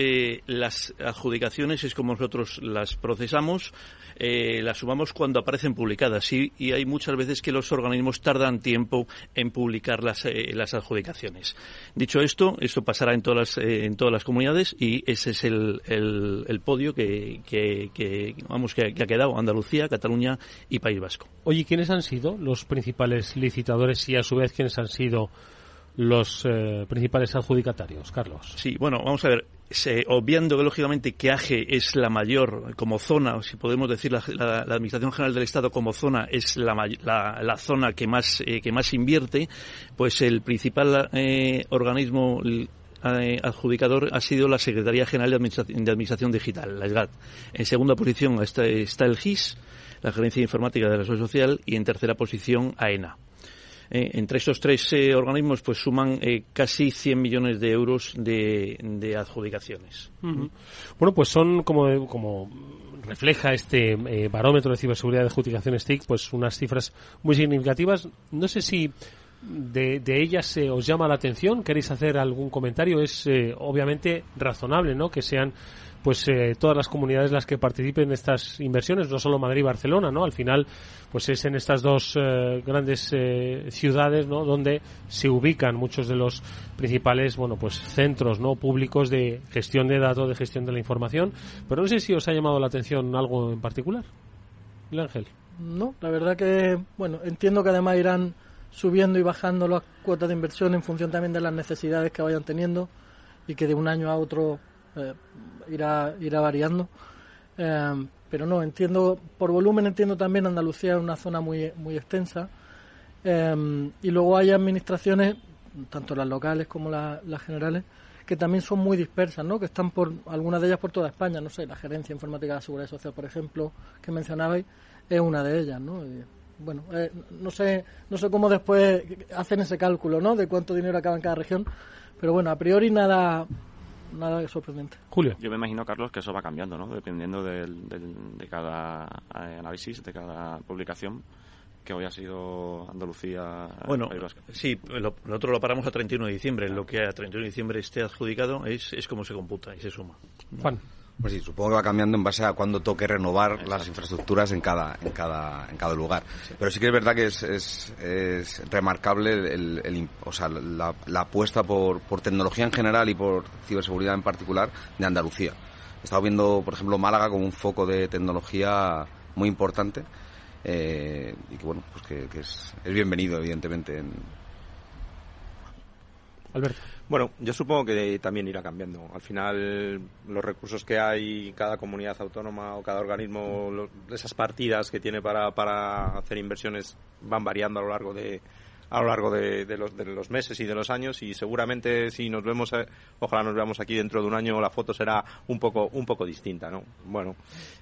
las adjudicaciones es como nosotros las procesamos, las sumamos cuando aparecen publicadas y, y, hay muchas veces que los organismos tardan tiempo en publicar las, las adjudicaciones. Dicho esto, esto pasará en todas las, en todas las comunidades y ese es el, el, podio que, vamos, que ha quedado Andalucía, Cataluña y País Vasco. Oye, ¿quiénes han sido los principales licitadores y a su vez quiénes han sido los eh, principales adjudicatarios, Carlos? Sí, bueno, vamos a ver. obviando que lógicamente que AGE es la mayor como zona, si podemos decir la, Administración General del Estado como zona es la, la, zona que más eh, que más invierte, pues el principal eh, organismo adjudicador ha sido la Secretaría General de Administración, de Administración Digital, la SGAT. En segunda posición está, está el GIS la Gerencia Informática de la Seguridad Social y en tercera posición AENA. Eh, entre estos tres eh, organismos pues suman eh, casi 100 millones de euros de, adjudicaciones. Bueno, pues son como, como refleja este barómetro de ciberseguridad de adjudicaciones TIC, pues unas cifras muy significativas. No sé si de, de ellas eh, os llama la atención? ¿Queréis hacer algún comentario? Es eh, obviamente razonable, ¿no? Que sean pues eh, todas las comunidades las que participen en estas inversiones, no solo Madrid y Barcelona, ¿no? Al final, pues es en estas dos eh, grandes eh, ciudades, ¿no? Donde se ubican muchos de los principales, bueno, pues centros, ¿no? Públicos de gestión de datos, de gestión de la información. Pero no sé si os ha llamado la atención algo en particular. El Ángel. No, la verdad que, bueno, entiendo que además irán subiendo y bajando las cuotas de inversión en función también de las necesidades que vayan teniendo y que de un año a otro eh, irá, irá variando. Eh, pero no, entiendo, por volumen entiendo también Andalucía es una zona muy, muy extensa. Eh, y luego hay administraciones, tanto las locales como la- las generales, que también son muy dispersas, ¿no? Que están por, algunas de ellas por toda España, no sé, la Gerencia Informática de Seguridad Social, por ejemplo, que mencionabais, es una de ellas, ¿no? Bueno, eh, no sé, no sé cómo después hacen ese cálculo, ¿no? De cuánto dinero acaba en cada región, pero bueno, a priori nada, nada sorprendente. Julio. Yo me imagino, Carlos, que eso va cambiando, ¿no? Dependiendo del, del- de cada eh, análisis, de cada publicación, que hoy ha sido Andalucía. Bueno, País Vasco. sí, lo- nosotros lo paramos a 31 de diciembre. Lo que a 31 de diciembre esté adjudicado es, es como se computa y se suma. Juan. Pues sí, supongo que va cambiando en base a cuando toque renovar las infraestructuras en cada, en cada, en cada lugar. Pero sí que es verdad que es, es, es remarcable el, el o sea, la, la apuesta por, por tecnología en general y por ciberseguridad en particular de Andalucía. He estado viendo, por ejemplo, Málaga como un foco de tecnología muy importante eh, y que, bueno, pues que, que es, es bienvenido, evidentemente, en, Alberto. Bueno, yo supongo que también irá cambiando. Al final, los recursos que hay cada comunidad autónoma o cada organismo, lo- esas partidas que tiene para, para hacer inversiones van variando a lo largo de a lo largo de, de los, de los meses y de los años y seguramente si nos vemos eh, ojalá nos veamos aquí dentro de un año la foto será un poco un poco distinta no bueno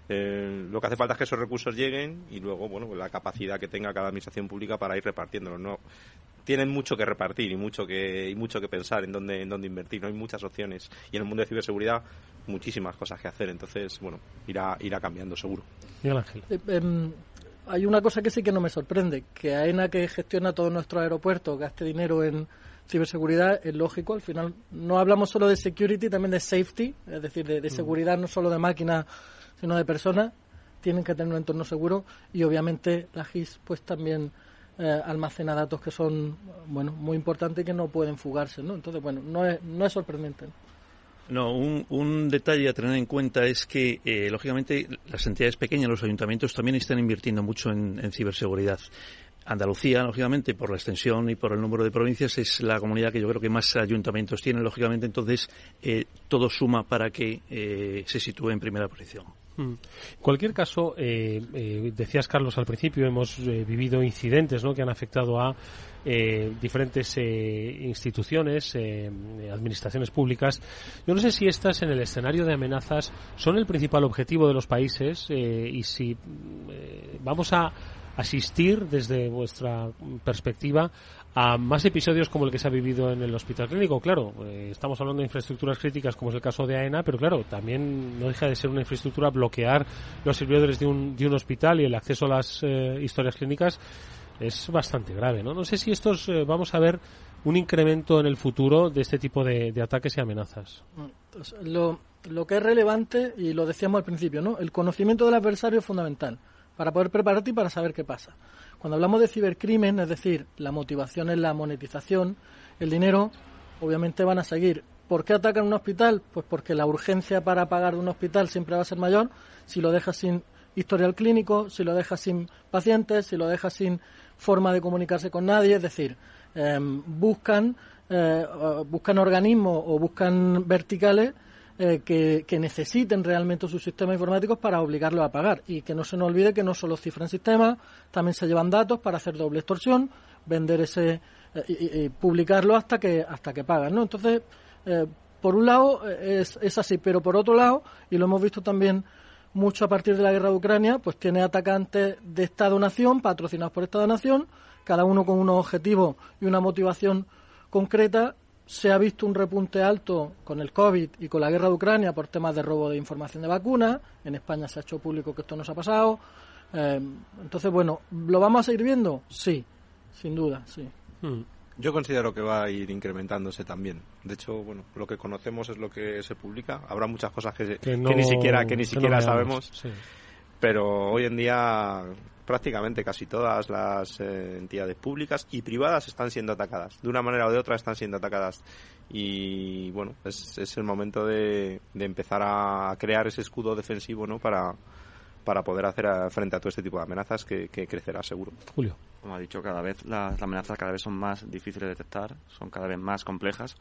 eh, lo que hace falta es que esos recursos lleguen y luego bueno la capacidad que tenga cada administración pública para ir repartiéndolos no tienen mucho que repartir y mucho que y mucho que pensar en dónde en dónde invertir no hay muchas opciones. Y en el mundo de ciberseguridad muchísimas cosas que hacer. Entonces bueno irá irá cambiando seguro. Miguel Ángel. Eh, em, hay una cosa que sí que no me sorprende, que AENA que gestiona todos nuestros aeropuertos gaste dinero en ciberseguridad, es lógico, al final no hablamos solo de security, también de safety, es decir, de, de seguridad no solo de máquinas, sino de personas, tienen que tener un entorno seguro y obviamente la GIS pues también eh, almacena datos que son bueno muy importantes y que no pueden fugarse, ¿no? Entonces, bueno, no es, no es sorprendente. ¿no? No, un, un detalle a tener en cuenta es que, eh, lógicamente, las entidades pequeñas, los ayuntamientos, también están invirtiendo mucho en, ciberseguridad. Andalucía, lógicamente, por la extensión y por el número de provincias, es la comunidad que yo creo que más ayuntamientos tiene, lógicamente, entonces eh, todo suma para que eh, se sitúe en primera posición. Mm. En cualquier caso, eh, eh, decías Carlos al principio, hemos eh, vivido incidentes ¿no? que han afectado a eh, diferentes eh, instituciones, eh, administraciones públicas. Yo no sé si estas en el escenario de amenazas son el principal objetivo de los países eh, y si eh, vamos a asistir desde vuestra perspectiva a más episodios como el que se ha vivido en el hospital clínico. Claro, eh, estamos hablando de infraestructuras críticas como es el caso de AENA, pero claro, también no deja de ser una infraestructura bloquear los servidores de un, de un hospital y el acceso a las eh, historias clínicas es bastante grave, ¿no? No sé si estos eh, vamos a ver un incremento en el futuro de este tipo de, de ataques y amenazas. Entonces, lo, lo que es relevante, y lo decíamos al principio, ¿no? El conocimiento del adversario es fundamental para poder prepararte y para saber qué pasa. Cuando hablamos de cibercrimen, es decir, la motivación es la monetización, el dinero, obviamente van a seguir. ¿Por qué atacan un hospital? Pues porque la urgencia para pagar de un hospital siempre va a ser mayor si lo dejas sin historial clínico, si lo dejas sin pacientes, si lo dejas sin forma de comunicarse con nadie, es decir, eh, buscan eh, buscan organismos o buscan verticales eh, que, que, necesiten realmente sus sistemas informáticos para obligarlos a pagar. Y que no se nos olvide que no solo cifran sistemas, también se llevan datos para hacer doble extorsión, vender ese eh, y, publicarlo hasta que hasta que pagan. ¿no? Entonces, eh, por un lado es, es así, pero por otro lado, y lo hemos visto también mucho a partir de la guerra de Ucrania, pues tiene atacantes de Estado-nación, patrocinados por Estado-nación, cada uno con unos objetivos y una motivación concreta se ha visto un repunte alto con el COVID y con la guerra de Ucrania por temas de robo de información de vacunas. En España se ha hecho público que esto nos ha pasado. Eh, entonces, bueno, ¿lo vamos a seguir viendo? Sí, sin duda, sí. Hmm. Yo considero que va a ir incrementándose también. De hecho, bueno, lo que conocemos es lo que se publica. Habrá muchas cosas que, ni siquiera que ni siquiera sabemos. Pero hoy en día prácticamente casi todas las eh, entidades públicas y privadas están siendo atacadas. De una manera o de otra están siendo atacadas. Y bueno, es, es el momento de, de empezar a crear ese escudo defensivo ¿no? para, para poder hacer frente a todo este tipo de amenazas que, crecerá seguro. Julio. Como ha dicho, cada vez las, amenazas cada vez son más difíciles de detectar, son cada vez más complejas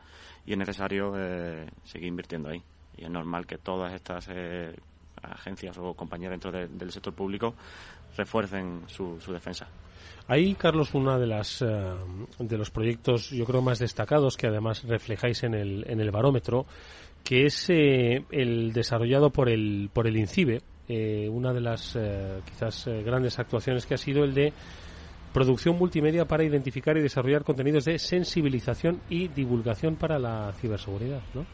y es necesario eh, seguir invirtiendo ahí. Y es normal que todas estas eh, agencias o compañías dentro del sector público refuercen su, defensa. Ahí, Carlos, uno de las eh, de los proyectos, yo creo, más destacados que además reflejáis en el, en el barómetro, que es el desarrollado por el por el INCIBE, eh, una de las eh, quizás eh, grandes actuaciones que ha sido el de producción multimedia para identificar y desarrollar contenidos de sensibilización y divulgación para la ciberseguridad, ¿no?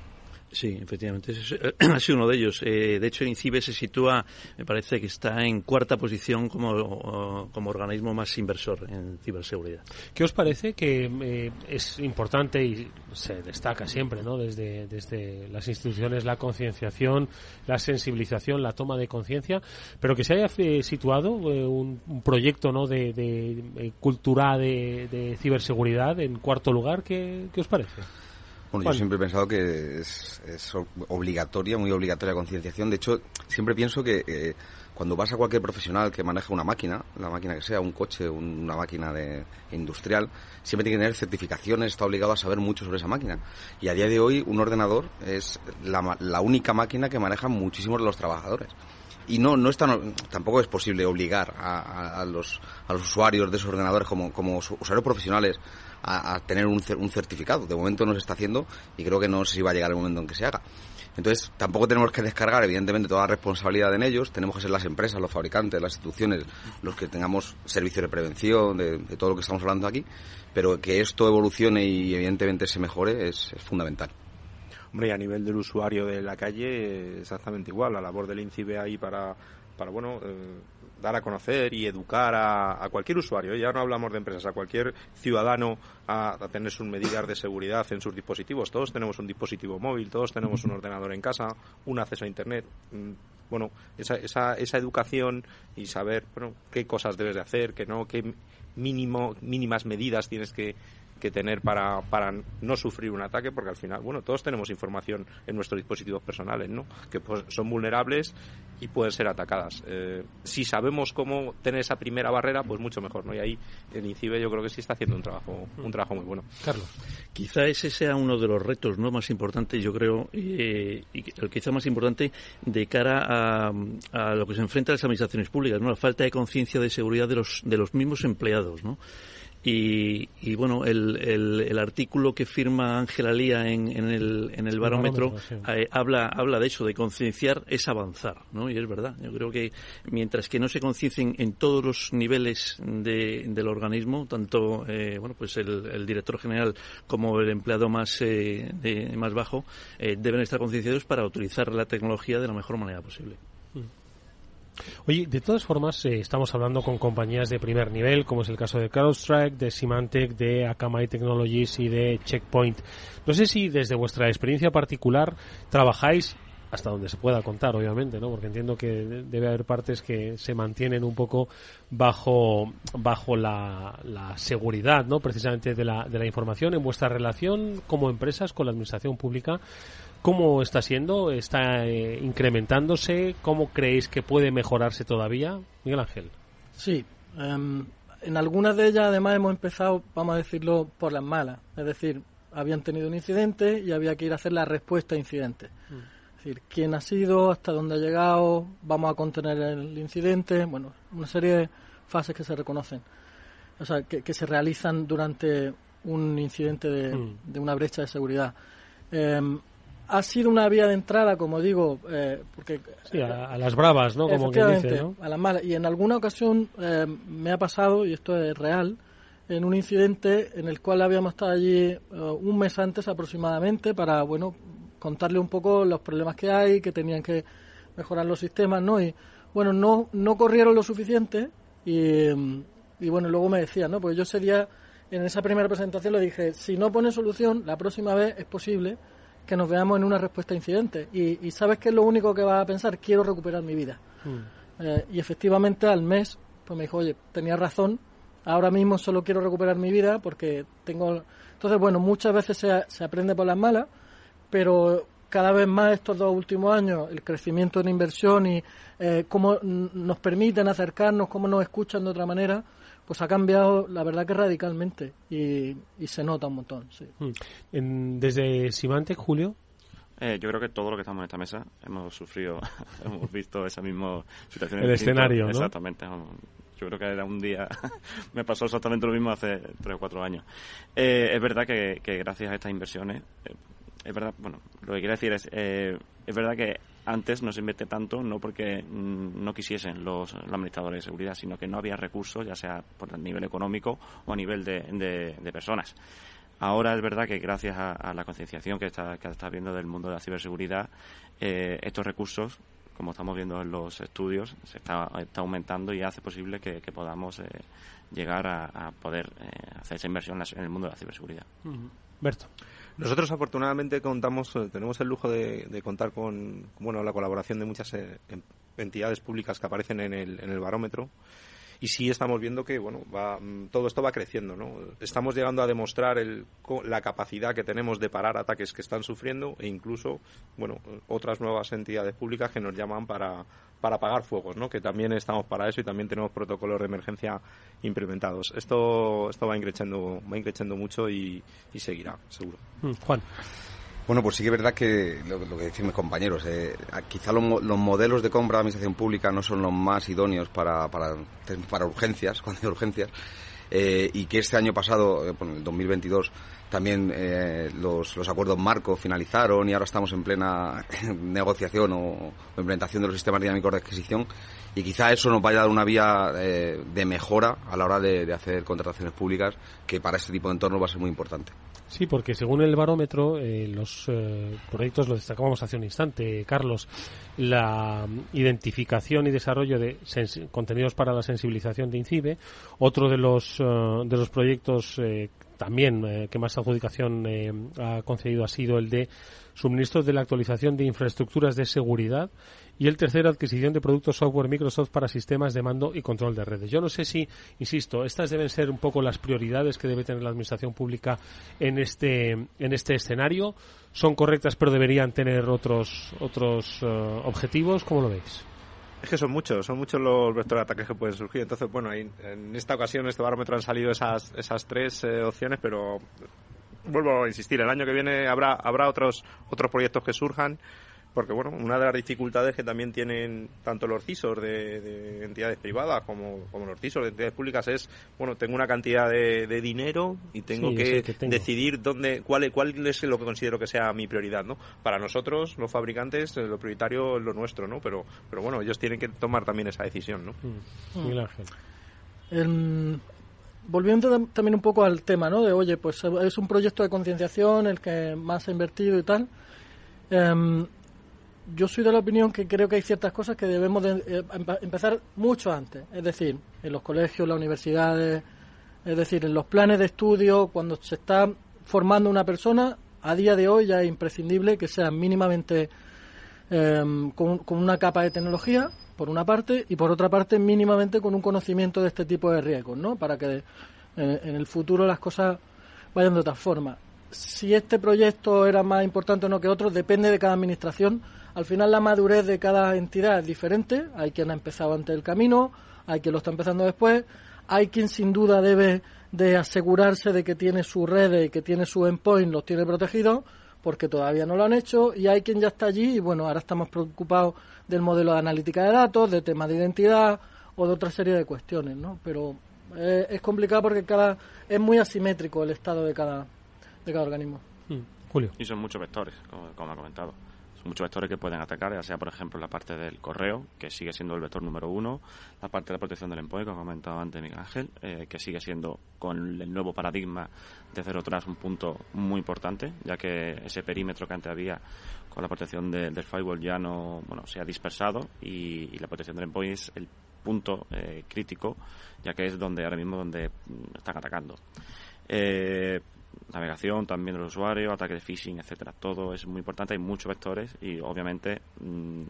Sí, efectivamente, ese ha sido uno de ellos. Eh, de hecho, el INCIBE se sitúa, me parece que está en cuarta posición como, como organismo más inversor en ciberseguridad. ¿Qué os parece que eh, es importante y se destaca siempre, ¿no? Desde, desde las instituciones la concienciación, la sensibilización, la toma de conciencia, pero que se haya eh, situado un, proyecto, ¿no? De, de cultura de, de, ciberseguridad en cuarto lugar, ¿qué, qué os parece? Bueno, yo siempre he pensado que es, obligatoria, muy obligatoria concienciación. De hecho, siempre pienso que eh, cuando vas a cualquier profesional que maneja una máquina, la máquina que sea, un coche, una máquina de, industrial, siempre tiene que tener certificaciones, está obligado a saber mucho sobre esa máquina. Y a día de hoy, un ordenador es la, única máquina que manejan muchísimos de los trabajadores y no no tampoco es posible obligar a, los, a los usuarios de esos ordenadores como, como usuarios profesionales a, tener un, un, certificado. De momento no se está haciendo y creo que no sé si va a llegar el momento en que se haga. Entonces, tampoco tenemos que descargar, evidentemente, toda la responsabilidad en ellos. Tenemos que ser las empresas, los fabricantes, las instituciones, los que tengamos servicios de prevención, de, todo lo que estamos hablando aquí. Pero que esto evolucione y, evidentemente, se mejore es, fundamental. Hombre, y a nivel del usuario de la calle, exactamente igual. La labor del INCIBE ahí para, para bueno, eh, dar a conocer y educar a, cualquier usuario, ya no hablamos de empresas, a cualquier ciudadano a, tener sus medidas de seguridad en sus dispositivos. Todos tenemos un dispositivo móvil, todos tenemos un ordenador en casa, un acceso a Internet. Mm, bueno, esa, esa, esa educación y saber bueno, qué cosas debes de hacer, qué no, qué mínimo, mínimas medidas tienes que, que tener para, para no sufrir un ataque, porque al final, bueno, todos tenemos información en nuestros dispositivos personales, ¿no? Que pues, son vulnerables y pueden ser atacadas. Eh, si sabemos cómo tener esa primera barrera, pues mucho mejor, ¿no? Y ahí el INCIBE yo creo que sí está haciendo un trabajo, un trabajo muy bueno. Carlos. Quizá ese sea uno de los retos no más importantes, yo creo, eh, y el quizá más importante de cara a, a lo que se enfrenta a las administraciones públicas, ¿no? La falta de conciencia de seguridad de los, de los mismos empleados, ¿no? Y, y, bueno, el, el, artículo que firma Ángela Lía en, en, el, en el barómetro, eh, habla, habla de eso, de concienciar es avanzar, ¿no? Y es verdad. Yo creo que mientras que no se conciencien en todos los niveles de, del organismo, tanto eh, bueno pues el, el, director general como el empleado más, eh, de, más bajo, deben estar concienciados para utilizar la tecnología de la mejor manera posible. Oye, de todas formas, eh, estamos hablando con compañías de primer nivel, como es el caso de CrowdStrike, de Symantec, de Akamai Technologies y de Checkpoint. No sé si desde vuestra experiencia particular trabajáis hasta donde se pueda contar, obviamente, ¿no? Porque entiendo que debe haber partes que se mantienen un poco bajo bajo la, la seguridad, ¿no? Precisamente de la, de la información en vuestra relación como empresas con la administración pública. ¿Cómo está siendo? ¿Está eh, incrementándose? ¿Cómo creéis que puede mejorarse todavía? Miguel Ángel. Sí. Em, en algunas de ellas, además, hemos empezado, vamos a decirlo, por las malas. Es decir, habían tenido un incidente y había que ir a hacer la respuesta a incidentes. Mm. Es decir, quién ha sido, hasta dónde ha llegado, vamos a contener el incidente. Bueno, una serie de fases que se reconocen. O sea, que, se realizan durante un incidente de, mm. de una brecha de seguridad. Eh, ha sido una vía de entrada, como digo, eh, porque a, las bravas, ¿no? Como que dice, ¿no? a las malas. Y en alguna ocasión eh, me ha pasado, y esto es real, en un incidente en el cual habíamos estado allí eh, un mes antes aproximadamente para, bueno, contarle un poco los problemas que hay, que tenían que mejorar los sistemas, ¿no? Y bueno, no no corrieron lo suficiente y, y bueno, luego me decían, ¿no? Porque yo ese día en esa primera presentación le dije, si no pone solución, la próxima vez es posible que nos veamos en una respuesta a incidente. Y, sabes que es lo único que vas a pensar, quiero recuperar mi vida. Mm. Eh, y efectivamente al mes, pues me dijo, oye, tenía razón, ahora mismo solo quiero recuperar mi vida porque tengo... Entonces, bueno, muchas veces se, se aprende por las malas, pero cada vez más estos dos últimos años, el crecimiento en inversión y eh, cómo nos permiten acercarnos, cómo nos escuchan de otra manera, pues ha cambiado, la verdad que radicalmente y, se nota un montón. Sí. Hmm. desde Simantec, Julio. Eh, yo creo que todo lo que estamos en esta mesa hemos sufrido, hemos visto esa misma situación. El escenario, ¿no? Exactamente. Yo creo que era un día, me pasó exactamente lo mismo hace tres o cuatro años. Eh, es verdad que, gracias a estas inversiones, eh, es verdad, bueno, lo que quiero decir es, es verdad que antes no se invierte tanto, no porque mm, no quisiesen los, administradores de seguridad, sino que no había recursos, ya sea por el nivel económico o a nivel de, personas. Ahora es verdad que gracias a, la concienciación que está, que está habiendo del mundo de la ciberseguridad, eh, estos recursos, como estamos viendo en los estudios, se está, aumentando y hace posible que, podamos eh, llegar a, poder eh, hacer esa inversión en el mundo de la ciberseguridad. Berto. Nosotros afortunadamente contamos, eh, tenemos el lujo de, contar con bueno la colaboración de muchas eh, entidades públicas que aparecen en el, en el barómetro y sí estamos viendo que bueno va, mm, todo esto va creciendo no estamos llegando a demostrar el, la capacidad que tenemos de parar ataques que están sufriendo e incluso bueno otras nuevas entidades públicas que nos llaman para para apagar fuegos, ¿no? Que también estamos para eso y también tenemos protocolos de emergencia implementados. Esto esto va increciendo va increciendo mucho y, seguirá, seguro. Mm, Juan. Bueno, pues sí que es verdad que lo, que decían mis compañeros, eh, quizá los, modelos de compra de administración pública no son los más idóneos para, para, urgencias, cuando hay urgencias, eh, y que este año pasado, eh, en el 2022, también los, los, acuerdos marco finalizaron y ahora estamos en plena negociación o, implementación de los sistemas dinámicos de adquisición y quizá eso nos vaya a dar una vía eh, de mejora a la hora de, hacer contrataciones públicas que para este tipo de entornos va a ser muy importante. Sí, porque según el barómetro, eh, los proyectos, lo destacábamos hace un instante, Carlos, la identificación y desarrollo de contenidos para la sensibilización de INCIBE, otro de los, de los proyectos también eh, que más adjudicación eh, ha concedido ha sido el de suministros de la actualización de infraestructuras de seguridad y el tercero, adquisición de productos software Microsoft para sistemas de mando y control de redes. Yo no sé si, insisto, estas deben ser un poco las prioridades que debe tener la administración pública en este, en este escenario. Son correctas, pero deberían tener otros, otros eh, objetivos. ¿Cómo lo veis? Es que son muchos, son muchos los vectores de ataques que pueden surgir. Entonces, bueno, en esta ocasión, en este barómetro han salido esas, esas tres eh, opciones, pero vuelvo a insistir, el año que viene habrá, habrá otros, otros proyectos que surjan porque bueno, una de las dificultades que también tienen tanto los CISOs de, entidades privadas como, los CISOs de entidades públicas es, bueno, tengo una cantidad de, dinero y tengo que, decidir dónde, cuál, cuál es lo que considero que sea mi prioridad, ¿no? Para nosotros, los fabricantes, lo prioritario es lo nuestro, ¿no? Pero, pero bueno, ellos tienen que tomar también esa decisión, ¿no? Mm. Mm. volviendo también un poco al tema, ¿no? De, oye, pues es un proyecto de concienciación el que más ha invertido y tal. Em, yo soy de la opinión que creo que hay ciertas cosas que debemos de, eh, empezar mucho antes, es decir, en los colegios, las universidades, es decir, en los planes de estudio, cuando se está formando una persona, a día de hoy ya es imprescindible que sea mínimamente em, con, una capa de tecnología, por una parte, y por otra parte, mínimamente con un conocimiento de este tipo de riesgos, ¿no? Para que en el futuro las cosas vayan de otra forma. Si este proyecto era más importante o no que otros, depende de cada administración al final la madurez de cada entidad es diferente. Hay quien ha empezado antes del camino, hay quien lo está empezando después, hay quien sin duda debe de asegurarse de que tiene su red y que tiene su endpoint, los tiene protegidos, porque todavía no lo han hecho, y hay quien ya está allí y bueno, ahora estamos preocupados del modelo de analítica de datos, de temas de identidad o de otra serie de cuestiones, ¿no? Pero eh, es complicado porque cada es muy asimétrico el estado de cada de cada organismo. Mm, Julio. Y son muchos vectores, como ha comentado muchos vectores que pueden atacar, ya sea, por ejemplo, la parte del correo, que sigue siendo el vector número uno, la parte de la protección del endpoint, como ha comentado antes Miguel Ángel, eh, que sigue siendo, con el nuevo paradigma de cero tras, un punto muy importante, ya que ese perímetro que antes había con la protección del firewall ya no, bueno, se ha dispersado y, la protección del endpoint es el punto eh, crítico, ya que es donde ahora mismo donde mm, están atacando. Eh, navegación también del usuario, ataque de phishing, etcétera. Todo es muy importante, hay muchos vectores y obviamente mm,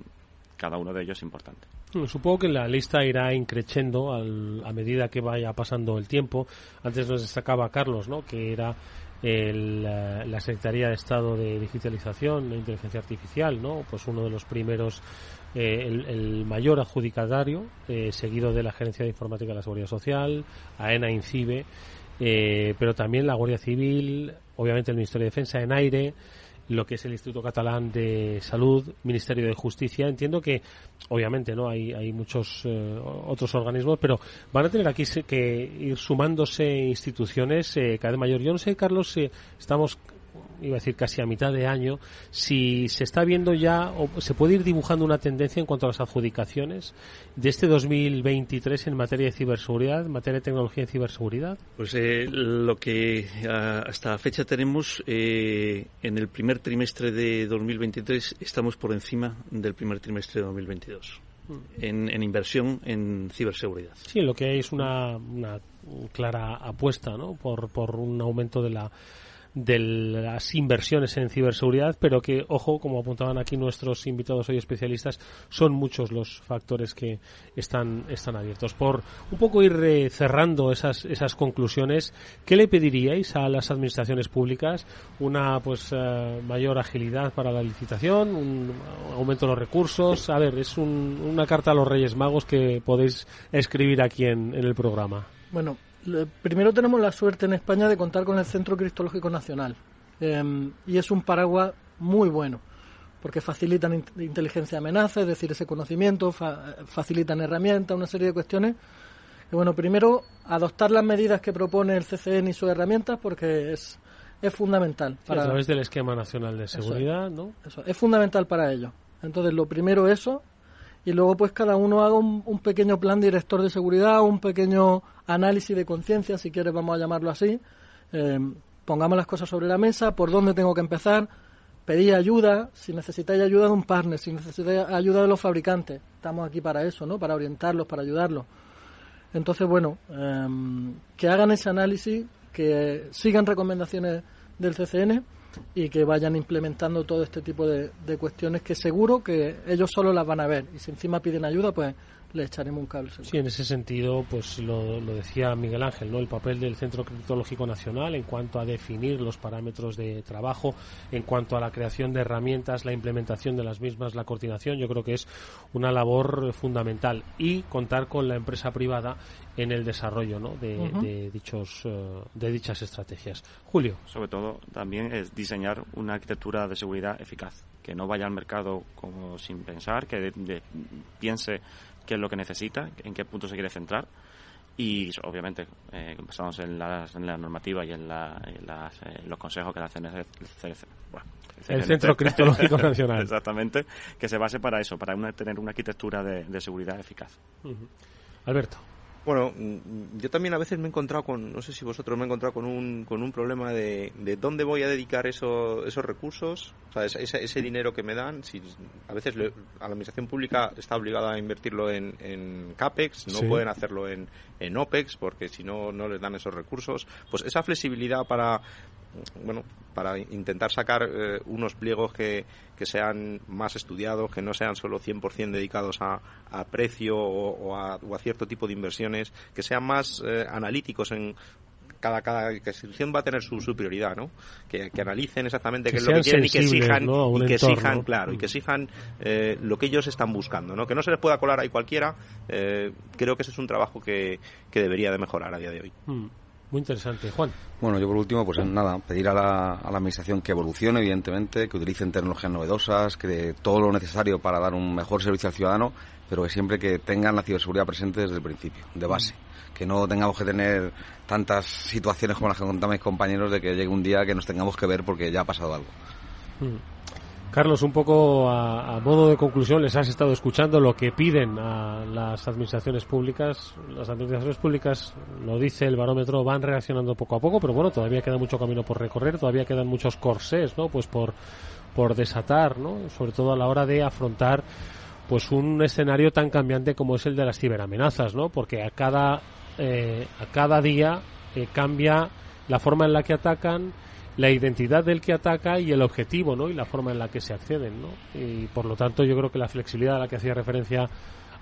cada uno de ellos es importante. supongo que la lista irá increciendo a medida que vaya pasando el tiempo. Antes nos destacaba Carlos, ¿no? que era el, eh, la Secretaría de Estado de Digitalización e Inteligencia Artificial, ¿no? Pues uno de los primeros, eh, el, mayor adjudicatario, eh, seguido de la Gerencia de Informática de la Seguridad Social, AENA, INCIBE, pero también la Guardia Civil, obviamente el Ministerio de Defensa en aire, lo que es el Instituto Catalán de Salud, Ministerio de Justicia. Entiendo que, obviamente, no hay, hay muchos eh, otros organismos, pero van a tener aquí que ir sumándose instituciones eh, cada vez mayor. Yo no sé, Carlos, si estamos iba a decir casi a mitad de año, si se está viendo ya o se puede ir dibujando una tendencia en cuanto a las adjudicaciones de este 2023 en materia de ciberseguridad, en materia de tecnología y ciberseguridad. Pues eh, lo que hasta fecha tenemos eh, en el primer trimestre de 2023 estamos por encima del primer trimestre de 2022. Mm. En, en, inversión en ciberseguridad. Sí, lo que hay es una, una clara apuesta ¿no? por, por un aumento de la de las inversiones en ciberseguridad, pero que, ojo, como apuntaban aquí nuestros invitados hoy especialistas, son muchos los factores que están, están abiertos. Por un poco ir eh, cerrando esas, esas conclusiones, ¿qué le pediríais a las administraciones públicas? Una pues eh, mayor agilidad para la licitación, un aumento de los recursos. A ver, es una carta a los Reyes Magos que podéis escribir aquí en, en el programa. Bueno, primero tenemos la suerte en España de contar con el Centro Cristológico Nacional. Em, y es un paraguas muy bueno, porque facilitan inteligencia de amenaza, es decir, ese conocimiento, facilitan herramientas, una serie de cuestiones. Y bueno, primero, adoptar las medidas que propone el CCN y sus herramientas, porque es, es fundamental. Para, a través del Esquema Nacional de Seguridad, ¿no? Eso, es fundamental para ello. Entonces, lo primero eso, y luego pues cada uno haga un, pequeño plan director de seguridad, un pequeño análisis de conciencia, si quieres vamos a llamarlo así. Eh, pongamos las cosas sobre la mesa, por dónde tengo que empezar, pedir ayuda, si necesitáis ayuda de un partner, si necesitáis ayuda de los fabricantes, estamos aquí para eso, ¿no? Para orientarlos, para ayudarlos. Entonces, bueno, em, que hagan ese análisis, que sigan recomendaciones del CCN y que vayan implementando todo este tipo de, de, cuestiones que seguro que ellos solo las van a ver. Y si encima piden ayuda pues le echaremos un cable. Sí, en ese sentido, pues lo, lo, decía Miguel Ángel, ¿no? El papel del Centro Criptológico Nacional en cuanto a definir los parámetros de trabajo, en cuanto a la creación de herramientas, la implementación de las mismas, la coordinación, yo creo que es una labor fundamental y contar con la empresa privada en el desarrollo ¿no? de, dichos, eh, de dichas estrategias. Julio. Sobre todo, también es diseñar una arquitectura de seguridad eficaz, que no vaya al mercado como sin pensar, que piense qué es lo que necesita, en qué punto se quiere centrar y obviamente eh, basamos en, la normativa y en, eh, los consejos que hacen el, el, Centro Criptológico Nacional. Exactamente, que se base para eso, para tener una arquitectura de, seguridad eficaz. Alberto. Bueno, mm, yo también a veces me he encontrado con, no sé si vosotros me he encontrado con un, con un problema de, de dónde voy a dedicar eso, esos recursos, o sea, ese, ese, dinero que me dan. Si, a veces a la administración pública está obligada a invertirlo en, en CAPEX, no pueden hacerlo en, en OPEX porque si no, no les dan esos recursos. Pues esa flexibilidad para, bueno, para intentar sacar eh, unos pliegos que, que, sean más estudiados, que no sean solo 100% dedicados a, a precio o, a, cierto tipo de inversiones, que sean más eh, analíticos en cada, cada institución va a tener su, prioridad, ¿no? Que, analicen exactamente qué es lo que quieren y que exijan, y que exijan claro, y que exijan eh, lo que ellos están buscando, ¿no? Que no se les pueda colar ahí cualquiera, creo que ese es un trabajo que, que debería de mejorar a día de hoy. Mm. Muy interesante. Juan. Bueno, yo por último, pues nada, pedir a la, a la Administración que evolucione, evidentemente, que utilicen tecnologías novedosas, que todo lo necesario para dar un mejor servicio al ciudadano, pero que siempre que tengan la ciberseguridad presente desde el principio, de base. Que no tengamos que tener tantas situaciones como las que contaban mis compañeros de que llegue un día que nos tengamos que ver porque ya ha pasado algo. Mm. Carlos, un poco a, modo de conclusión, les has estado escuchando lo que piden a las administraciones públicas. Las administraciones públicas, lo dice el barómetro, van reaccionando poco a poco, pero bueno, todavía queda mucho camino por recorrer, todavía quedan muchos corsés, ¿no? Pues por, por desatar, ¿no? Sobre todo a la hora de afrontar pues un escenario tan cambiante como es el de las ciberamenazas, ¿no? Porque a cada, eh, a cada día eh, cambia la forma en la que atacan, la identidad del que ataca y el objetivo, ¿no? Y la forma en la que se acceden, ¿no? Y por lo tanto yo creo que la flexibilidad a la que hacía referencia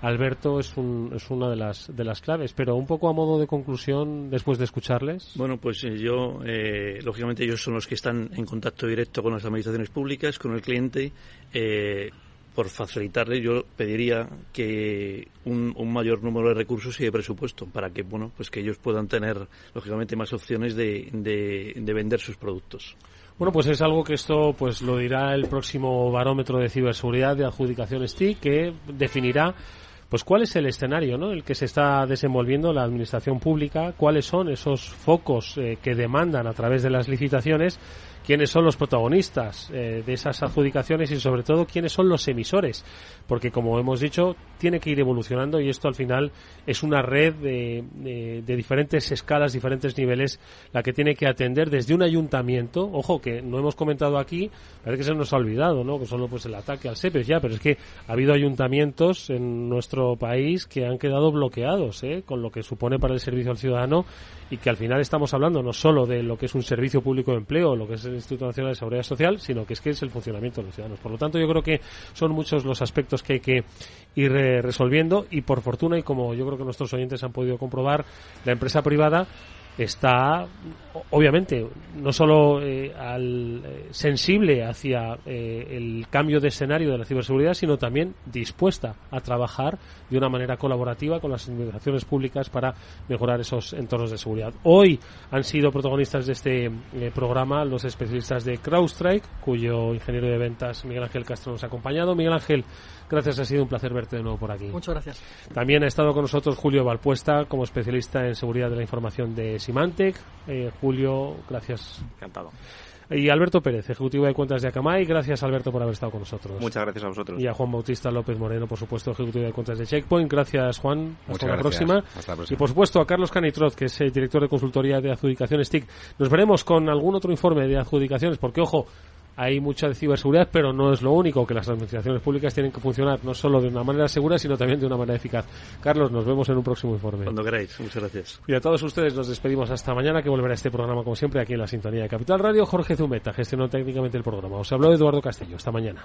Alberto es, un, es una de las, de las claves. Pero un poco a modo de conclusión, después de escucharles. Bueno, pues eh, yo, eh, lógicamente, ellos son los que están en contacto directo con las administraciones públicas, con el cliente. Eh, por facilitarle, yo pediría que un, mayor número de recursos y de presupuesto para que, bueno, pues que ellos puedan tener, lógicamente, más opciones de, de, vender sus productos. Bueno, pues es algo que esto pues lo dirá el próximo barómetro de ciberseguridad de adjudicación STIC que definirá pues cuál es el escenario ¿no? el que se está desenvolviendo la administración pública, cuáles son esos focos eh, que demandan a través de las licitaciones quiénes son los protagonistas eh, de esas adjudicaciones y sobre todo quiénes son los emisores, porque como hemos dicho, tiene que ir evolucionando y esto al final es una red de, diferentes escalas, diferentes niveles, la que tiene que atender desde un ayuntamiento, ojo que no hemos comentado aquí, parece que se nos ha olvidado, ¿no? que solo pues el ataque al SEPES ya, pero es que ha habido ayuntamientos en nuestro país que han quedado bloqueados, ¿eh? con lo que supone para el servicio al ciudadano y que al final estamos hablando no solo de lo que es un servicio público de empleo, lo que es el Instituto Nacional de Seguridad Social, sino que es que es el funcionamiento de los ciudadanos. Por lo tanto, yo creo que son muchos los aspectos que hay que ir eh, resolviendo y por fortuna y como yo creo que nuestros oyentes han podido comprobar, la empresa privada está obviamente no solo eh, al, eh, sensible hacia eh, el cambio de escenario de la ciberseguridad, sino también dispuesta a trabajar de una manera colaborativa con las administraciones públicas para mejorar esos entornos de seguridad. Hoy han sido protagonistas de este programa los especialistas de CrowdStrike, cuyo ingeniero de ventas Miguel Ángel Castro nos ha acompañado. Miguel Ángel, gracias, ha sido un placer verte de nuevo por aquí. Muchas gracias. También ha estado con nosotros Julio Valpuesta como especialista en seguridad de la información de Symantec. Julio, gracias. Encantado. Y Alberto Pérez, ejecutivo de cuentas de Akamai. Gracias, Alberto, por haber estado con nosotros. Muchas gracias a vosotros. Y a Juan Bautista López Moreno, por supuesto, ejecutivo de cuentas de Checkpoint. Gracias, Juan. Hasta la, próxima. Y por supuesto a Carlos Canitrot, que es el director de consultoría de adjudicaciones TIC. Nos veremos con algún otro informe de adjudicaciones, porque, ojo, hay mucha ciberseguridad, pero no es lo único, que las administraciones públicas tienen que funcionar no solo de una manera segura, sino también de una manera eficaz. Carlos, nos vemos en un próximo informe. Cuando queráis, muchas gracias. Y a todos ustedes nos despedimos hasta mañana, que volverá este programa, como siempre, aquí en la sintonía de Capital Radio. Jorge Zumeta gestionó técnicamente el programa. Os habló Eduardo Castillo. Hasta mañana.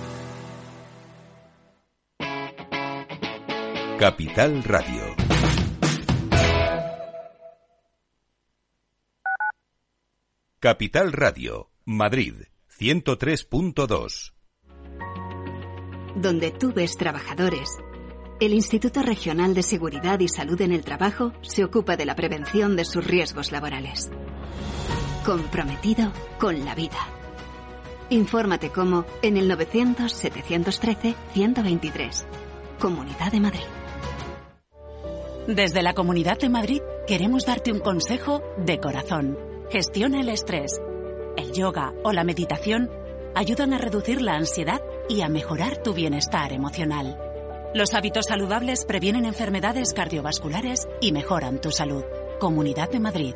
Capital Radio. Capital Radio, Madrid, 103.2. Donde tú ves trabajadores, el Instituto Regional de Seguridad y Salud en el Trabajo se ocupa de la prevención de sus riesgos laborales. Comprometido con la vida. Infórmate cómo en el 900-713-123. Comunidad de Madrid. Desde la Comunidad de Madrid queremos darte un consejo de corazón. Gestiona el estrés. El yoga o la meditación ayudan a reducir la ansiedad y a mejorar tu bienestar emocional. Los hábitos saludables previenen enfermedades cardiovasculares y mejoran tu salud. Comunidad de Madrid.